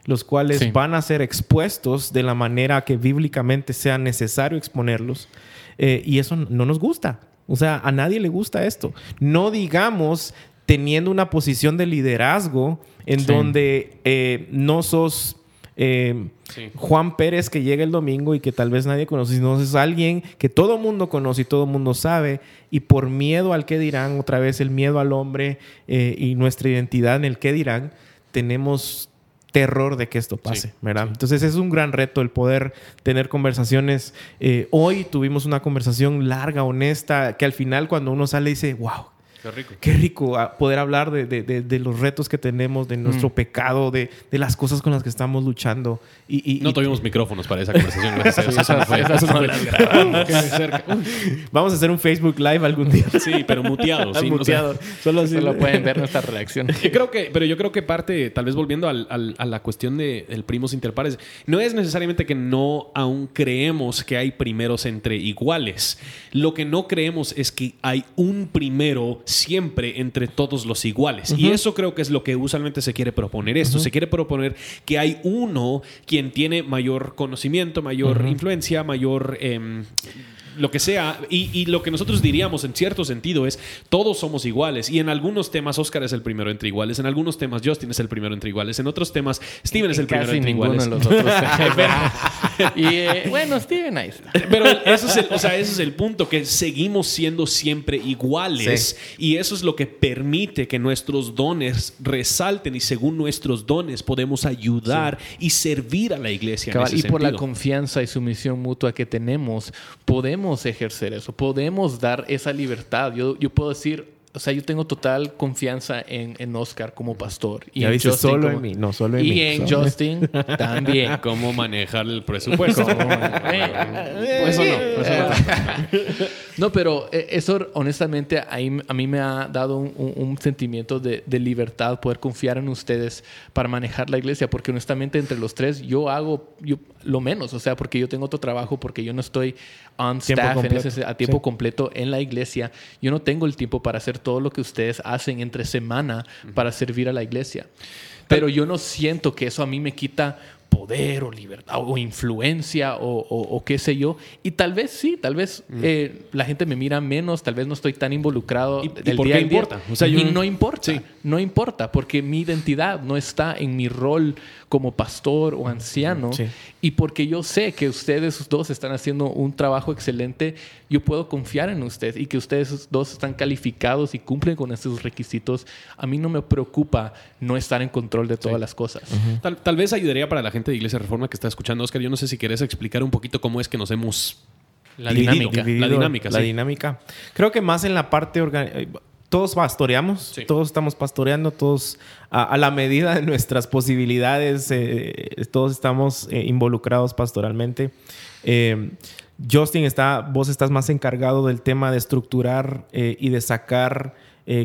los cuales Sí. van a ser expuestos de la manera que bíblicamente sea necesario exponerlos. Eh, y eso no nos gusta. O sea, a nadie le gusta esto. No digamos teniendo una posición de liderazgo en donde eh, no sos eh, Juan Pérez que llega el domingo y que tal vez nadie conoce, sino es alguien que todo mundo conoce y todo mundo sabe y por miedo al que dirán, otra vez el miedo al hombre eh, y nuestra identidad en el que dirán, tenemos terror de que esto pase, ¿verdad? Entonces es un gran reto el poder tener conversaciones. Eh, hoy tuvimos una conversación larga, honesta, que al final cuando uno sale dice, wow, Qué rico. Qué rico ah, poder hablar de, de, de, los retos que tenemos, de nuestro mm. pecado, de, las cosas con las que estamos luchando. Y, no tuvimos micrófonos para esa conversación. Vamos a hacer un Facebook Live algún día. Sí, pero muteado. [LAUGHS] sí, muteado. Solo así lo pueden ver nuestra reacción. [LAUGHS] Yo creo que, pero yo creo que parte, tal vez volviendo al, al, a la cuestión de el primos interpares, no es necesariamente que no aún creemos que hay primeros entre iguales. Lo que no creemos es que hay un primero siempre entre todos los iguales. Y eso creo que es lo que usualmente se quiere proponer esto. Se quiere proponer que hay uno quien tiene mayor conocimiento, mayor influencia, mayor... Em, lo que sea. Y, lo que nosotros diríamos en cierto sentido es, todos somos iguales. Y en algunos temas Oscar es el primero entre iguales. En algunos temas Justin es el primero entre iguales. En otros temas Steven es el primero entre iguales. De los otros [LAUGHS] [LAUGHS] [LAUGHS] y eh, bueno, Steven ahí Pero eso es, el, o sea, ese es el punto, que seguimos siendo siempre iguales. Y eso es lo que permite que nuestros dones resalten y según nuestros dones podemos ayudar y servir a la iglesia. y por la confianza y sumisión mutua que tenemos, podemos ejercer eso, podemos dar esa libertad. Yo, yo puedo decir, o sea, yo tengo total confianza en, en Oscar como pastor. Y en Justin solo en mí, no solo en y mí. Y en Justin [LAUGHS] también. Cómo manejar el presupuesto. pues eso no. [LAUGHS] no. pero eh, eso honestamente a mí, me ha dado un, sentimiento de, de, libertad poder confiar en ustedes para manejar la iglesia, porque honestamente entre los tres yo hago yo, lo menos, o sea, porque yo tengo otro trabajo, porque yo no estoy on staff a tiempo completo en la iglesia. Yo no tengo el tiempo para hacer todo lo que ustedes hacen entre semana para servir a la iglesia. Pero yo no siento que eso a mí me quita poder o libertad o influencia o, qué sé yo. Y tal vez sí, tal vez eh, la gente me mira menos, tal vez no estoy tan involucrado. ¿Y, por qué importa? O sea, y no importa, no importa, porque mi identidad no está en mi rol como pastor o anciano. Y porque yo sé que ustedes dos están haciendo un trabajo excelente, yo puedo confiar en ustedes y que ustedes dos están calificados y cumplen con esos requisitos. A mí no me preocupa no estar en control de todas las cosas. tal, vez ayudaría para la gente de Iglesia Reforma que está escuchando, Oscar. Yo no sé si quieres explicar un poquito cómo es que nos hemos... La dinámica. la dinámica. La dinámica. Creo que más en la parte todos pastoreamos, todos estamos pastoreando, todos a, la medida de nuestras posibilidades, eh, todos estamos eh, involucrados pastoralmente. Eh, Justin, está, vos estás más encargado del tema de estructurar y de sacar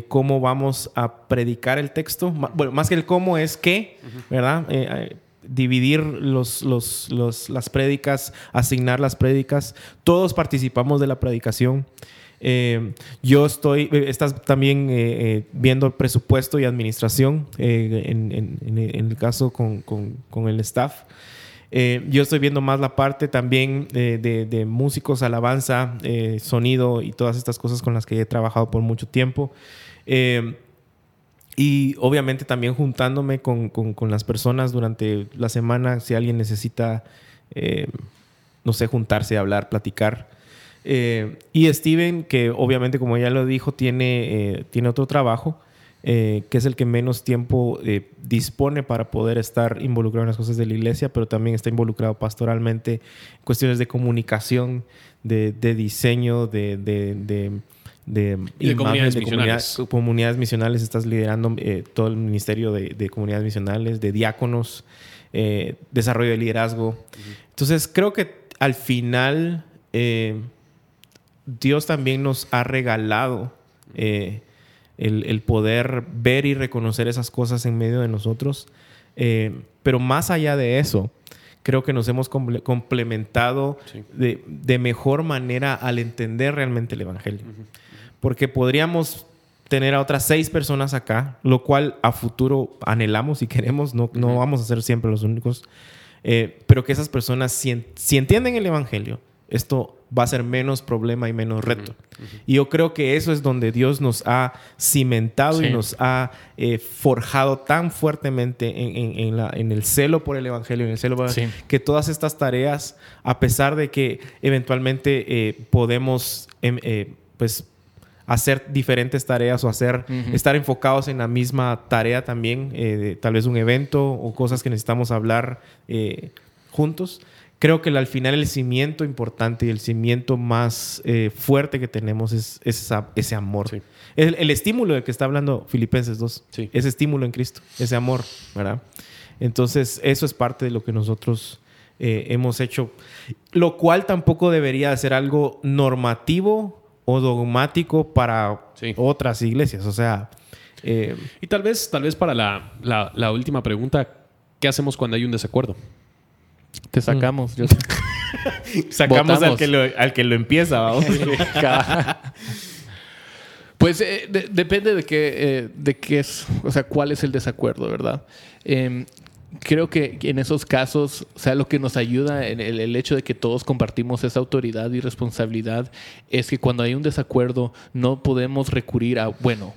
cómo vamos a predicar el texto. Bueno, más que el cómo es qué, ¿verdad? dividir los, las prédicas, asignar las prédicas. Todos participamos de la predicación. Eh, yo estoy, eh, estás también eh, viendo el presupuesto y administración en, el caso con, el staff. yo estoy viendo más la parte también de, músicos, alabanza, sonido y todas estas cosas con las que he trabajado por mucho tiempo. y obviamente también juntándome con, con, las personas durante la semana, si alguien necesita, no sé, juntarse, hablar, platicar. Eh, y Steven, que obviamente, como ya lo dijo, tiene, eh, tiene otro trabajo, eh, que es el que menos tiempo dispone para poder estar involucrado en las cosas de la iglesia, pero también está involucrado pastoralmente en cuestiones de comunicación, de, diseño, de, de, de comunidades misionales. comunidades misionales. Estás liderando todo el ministerio de, comunidades misionales, de diáconos, desarrollo de liderazgo. Entonces, creo que al final Dios también nos ha regalado eh, el, poder ver y reconocer esas cosas en medio de nosotros. Eh, pero más allá de eso, creo que nos hemos complementado de, mejor manera al entender realmente el Evangelio. Porque podríamos tener a otras seis personas acá, lo cual a futuro anhelamos y queremos, no, vamos a ser siempre los únicos, eh, pero que esas personas, si entienden el Evangelio, esto va a ser menos problema y menos reto. Y yo creo que eso es donde Dios nos ha cimentado y nos ha eh, forjado tan fuertemente en, el celo por el Evangelio, en el celo que todas estas tareas, a pesar de que eventualmente eh, podemos em, eh, pues, hacer diferentes tareas o hacer, estar enfocados en la misma tarea también, tal vez un evento o cosas que necesitamos hablar juntos, creo que al final el cimiento importante y el cimiento más eh, fuerte que tenemos es, ese amor. El, estímulo del que está hablando Filipenses 2. Ese estímulo en Cristo, ese amor, ¿verdad? Entonces, eso es parte de lo que nosotros eh, hemos hecho, lo cual tampoco debería ser algo normativo o dogmático para otras iglesias. O sea... Eh, y tal vez, tal vez para la, la última pregunta, ¿qué hacemos cuando hay un desacuerdo? Te sacamos. Yo [LAUGHS] Sacamos al que, lo, al que lo empieza, vamos. [LAUGHS] [LAUGHS] pues eh, depende de qué, eh, de qué es, o sea, cuál es el desacuerdo, ¿verdad? Em, creo que en esos casos, o sea, lo que nos ayuda en el, el, hecho de que todos compartimos esa autoridad y responsabilidad es que cuando hay un desacuerdo no podemos recurrir a, bueno,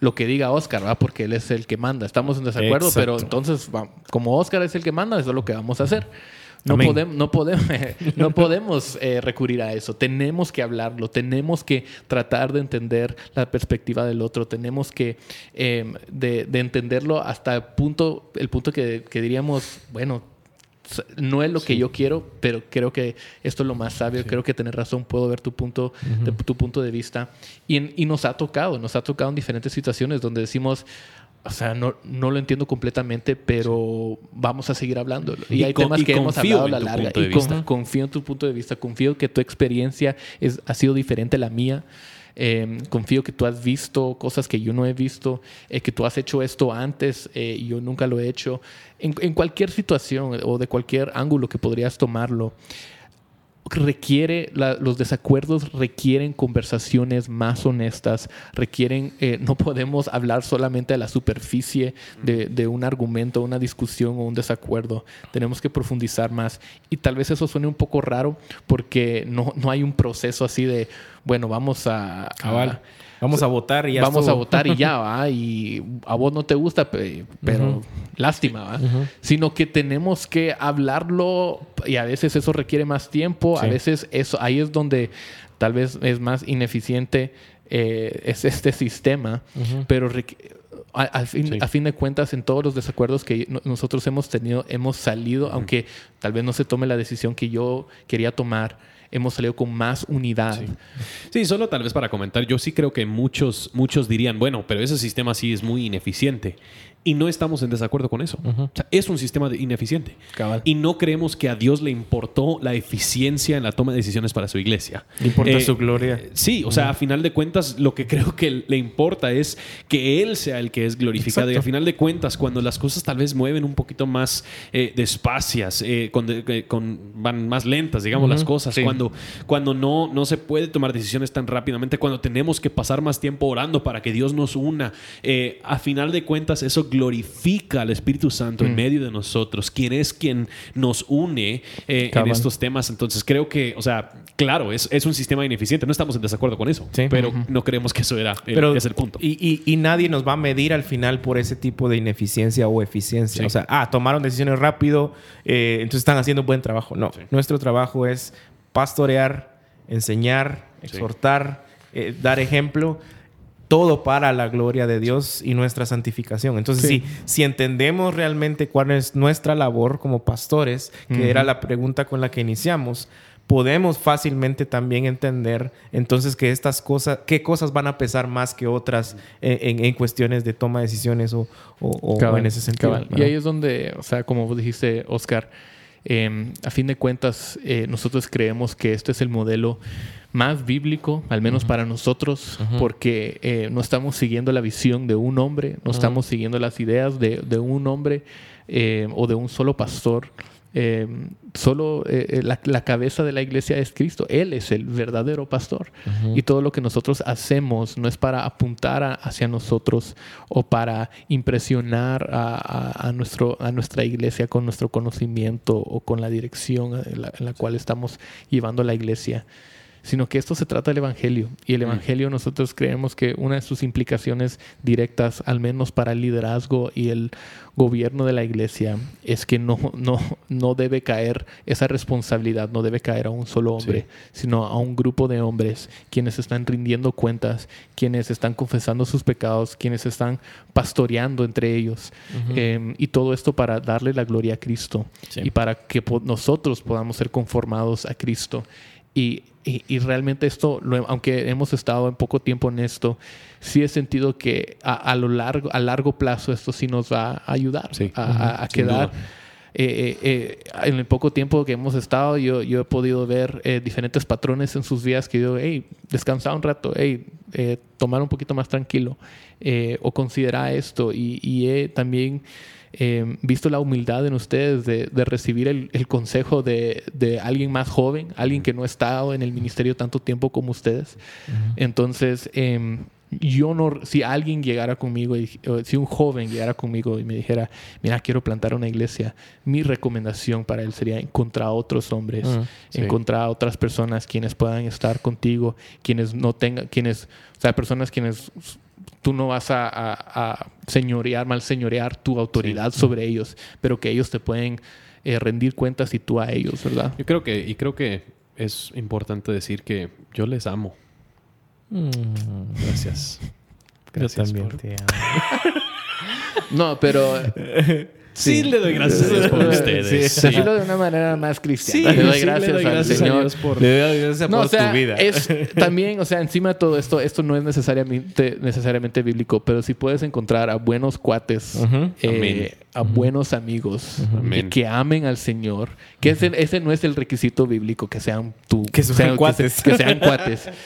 lo que diga Oscar, ¿va? porque él es el que manda. Estamos en desacuerdo, pero entonces, como Oscar es el que manda, eso es lo que vamos a hacer. No, podemos, no podemos, [LAUGHS] no podemos eh, recurrir a eso. Tenemos que hablarlo, tenemos que tratar de entender la perspectiva del otro, tenemos que em, de, entenderlo hasta el punto, el punto que, que diríamos, bueno, no es lo que yo quiero, pero creo que esto es lo más sabio. Creo que tienes razón, puedo ver tu punto, de, tu punto de vista. Y, y, nos ha tocado, nos ha tocado en diferentes situaciones donde decimos, o sea, no, no lo entiendo completamente, pero vamos a seguir hablando. Y, hay temas que hemos hablado a la larga. Y confío en tu punto de vista, confío que tu experiencia es, ha sido diferente a la mía. Em, confío que tú has visto cosas que yo no he visto, eh, que tú has hecho esto antes eh, y yo nunca lo he hecho. En, en, cualquier situación o de cualquier ángulo que podrías tomarlo, requiere, los desacuerdos requieren conversaciones más honestas, requieren, eh, no podemos hablar solamente a la superficie de, de, un argumento, una discusión o un desacuerdo, tenemos que profundizar más. Y tal vez eso suene un poco raro porque no, no hay un proceso así de, bueno, vamos a... Vamos a votar y ya. Vamos a votar y ya, [LAUGHS] ¿va? Y a vos no te gusta, pero lástima, ¿va? Sino que tenemos que hablarlo y a veces eso requiere más tiempo, a veces eso, ahí es donde tal vez es más ineficiente eh, es este sistema, pero a, fin, a, fin, de cuentas, en todos los desacuerdos que nosotros hemos tenido, hemos salido, aunque tal vez no se tome la decisión que yo quería tomar hemos salido con más unidad. Sí. solo tal vez para comentar, yo sí creo que muchos, muchos dirían, bueno, pero ese sistema sí es muy ineficiente. Y no estamos en desacuerdo con eso. es un sistema ineficiente. Y no creemos que a Dios le importó la eficiencia en la toma de decisiones para su iglesia. Le importa eh, su gloria. Sí, o sea, a final de cuentas, lo que [LAUGHS] creo que le importa es que Él sea el que es glorificado. Y a final de cuentas, cuando las cosas tal vez mueven un poquito más eh, despacias, eh, con, van más lentas, digamos, las cosas, cuando, cuando no, no se puede tomar decisiones tan rápidamente, cuando tenemos que pasar más tiempo orando para que Dios nos una, a final de cuentas, eso glorifica al Espíritu Santo en mm. medio de nosotros, quien es quien nos une eh, en estos temas. Entonces creo que, o sea, claro, es, es un sistema ineficiente, no estamos en desacuerdo con eso, pero no creemos que eso era pero, es el punto. Y, y, nadie nos va a medir al final por ese tipo de ineficiencia o eficiencia. O sea, ah, tomaron decisiones rápido, eh, entonces están haciendo buen trabajo. No, nuestro trabajo es pastorear, enseñar, exhortar, eh, dar ejemplo todo para la gloria de Dios y nuestra santificación. Entonces, si, si entendemos realmente cuál es nuestra labor como pastores, que era la pregunta con la que iniciamos, podemos fácilmente también entender entonces que estas cosas, qué cosas van a pesar más que otras en, cuestiones de toma de decisiones o, en ese sentido. Y ahí es donde, o sea, como dijiste, Oscar, em, a fin de cuentas, eh, nosotros creemos que este es el modelo más bíblico, al menos para nosotros, porque eh, no estamos siguiendo la visión de un hombre, no estamos siguiendo las ideas de, un hombre eh, o de un solo pastor. Eh, solo eh, la, la, cabeza de la iglesia es Cristo. Él es el verdadero pastor. Y todo lo que nosotros hacemos no es para apuntar a, hacia nosotros o para impresionar a, a, nuestro, a nuestra iglesia con nuestro conocimiento o con la dirección en la, en la cual estamos llevando la iglesia sino que esto se trata del Evangelio. Y el mm. Evangelio nosotros creemos que una de sus implicaciones directas, al menos para el liderazgo y el gobierno de la iglesia, es que no, no, no debe caer, esa responsabilidad no debe caer a un solo hombre, sino a un grupo de hombres quienes están rindiendo cuentas, quienes están confesando sus pecados, quienes están pastoreando entre ellos. Em, y todo esto para darle la gloria a Cristo y para que nosotros podamos ser conformados a Cristo. Y y, realmente esto, aunque hemos estado en poco tiempo en esto, sí he sentido que a, lo largo, a largo plazo esto sí nos va a ayudar a, quedar. Eh, eh, eh, en el poco tiempo que hemos estado, yo, yo he podido ver diferentes patrones en sus vidas que yo, hey, descansa un rato, hey, tomar un poquito más tranquilo o considera esto. Y, y he también eh, visto la humildad en ustedes de, recibir el, consejo de, alguien más joven, alguien que no ha estado en el ministerio tanto tiempo como ustedes. Entonces, em, yo no, si alguien llegara conmigo, si un joven llegara conmigo y me dijera, mira, quiero plantar una iglesia, mi recomendación para él sería encontrar otros hombres, encontrar otras personas quienes puedan estar contigo, quienes no tengan, quienes, o sea, personas quienes tú no vas a, señorear, mal señorear tu autoridad sobre ellos, pero que ellos te pueden eh, rendir cuentas y tú a ellos, ¿verdad? Yo creo que, y creo que es importante decir que yo les amo. Mm. Gracias. Gracias. también no, pero [LAUGHS] Sí, le doy gracias a Dios por ustedes. Sí, Decirlo de una manera más cristiana. le doy gracias, al Señor. por... Le doy gracias por tu vida. Es, [LAUGHS] también, o sea, encima de todo esto, esto no es necesariamente, necesariamente bíblico, pero si puedes encontrar a buenos cuates, eh, a buenos amigos que, amen al Señor, que ese, ese, no es el requisito bíblico, que sean tú. Que sean cuates. que sean cuates. [LAUGHS]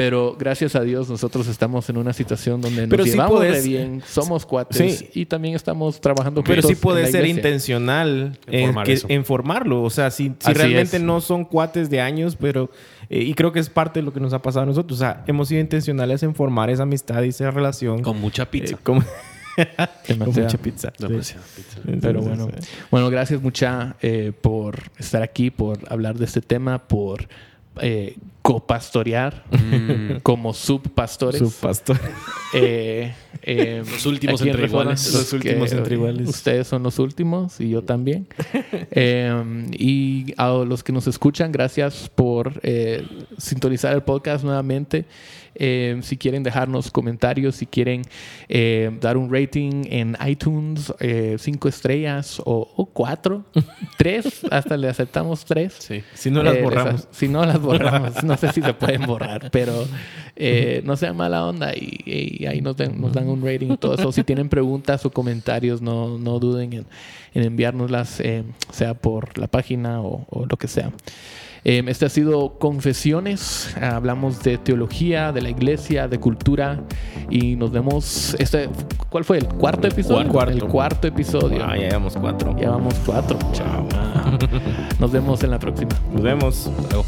Pero gracias a Dios nosotros estamos en una situación donde nos llevamos bien, somos cuates y también estamos trabajando Pero sí puede ser intencional en, formarlo. O sea, si, realmente no son cuates de años, pero... Eh, y creo que es parte de lo que nos ha pasado a nosotros. O sea, hemos sido intencionales en formar esa amistad y esa relación. Con mucha pizza. Eh, con... [LAUGHS] mucha pizza. Pero bueno. Bueno, gracias mucha eh, por estar aquí, por hablar de este tema, por eh, copastorear mm. [LAUGHS] como subpastores. Subpastor. Eh, eh, los últimos entre iguales. Los últimos entre iguales. Ustedes son los últimos y yo también. [LAUGHS] y a los que nos escuchan, gracias por sintonizar el podcast nuevamente. Eh, si quieren dejarnos comentarios, si quieren eh, dar un rating en iTunes, eh, cinco estrellas o, cuatro, [LAUGHS] tres, hasta le aceptamos tres. Si no las borramos. si no las borramos, no sé si se pueden borrar, pero no sea mala onda y, ahí nos, nos, dan un rating y todo eso. Si tienen preguntas o comentarios, no, no duden en, en enviárnoslas, sea por la página o, o lo que sea. Em, este ha sido Confesiones. Hablamos de teología, de la iglesia, de cultura. Y nos vemos. Este, ¿Cuál fue? ¿El cuarto episodio? Cuarto. El cuarto episodio. Ah, ya llevamos cuatro. Ya vamos cuatro. Chao. Nos vemos en la próxima. Nos vemos. Luego.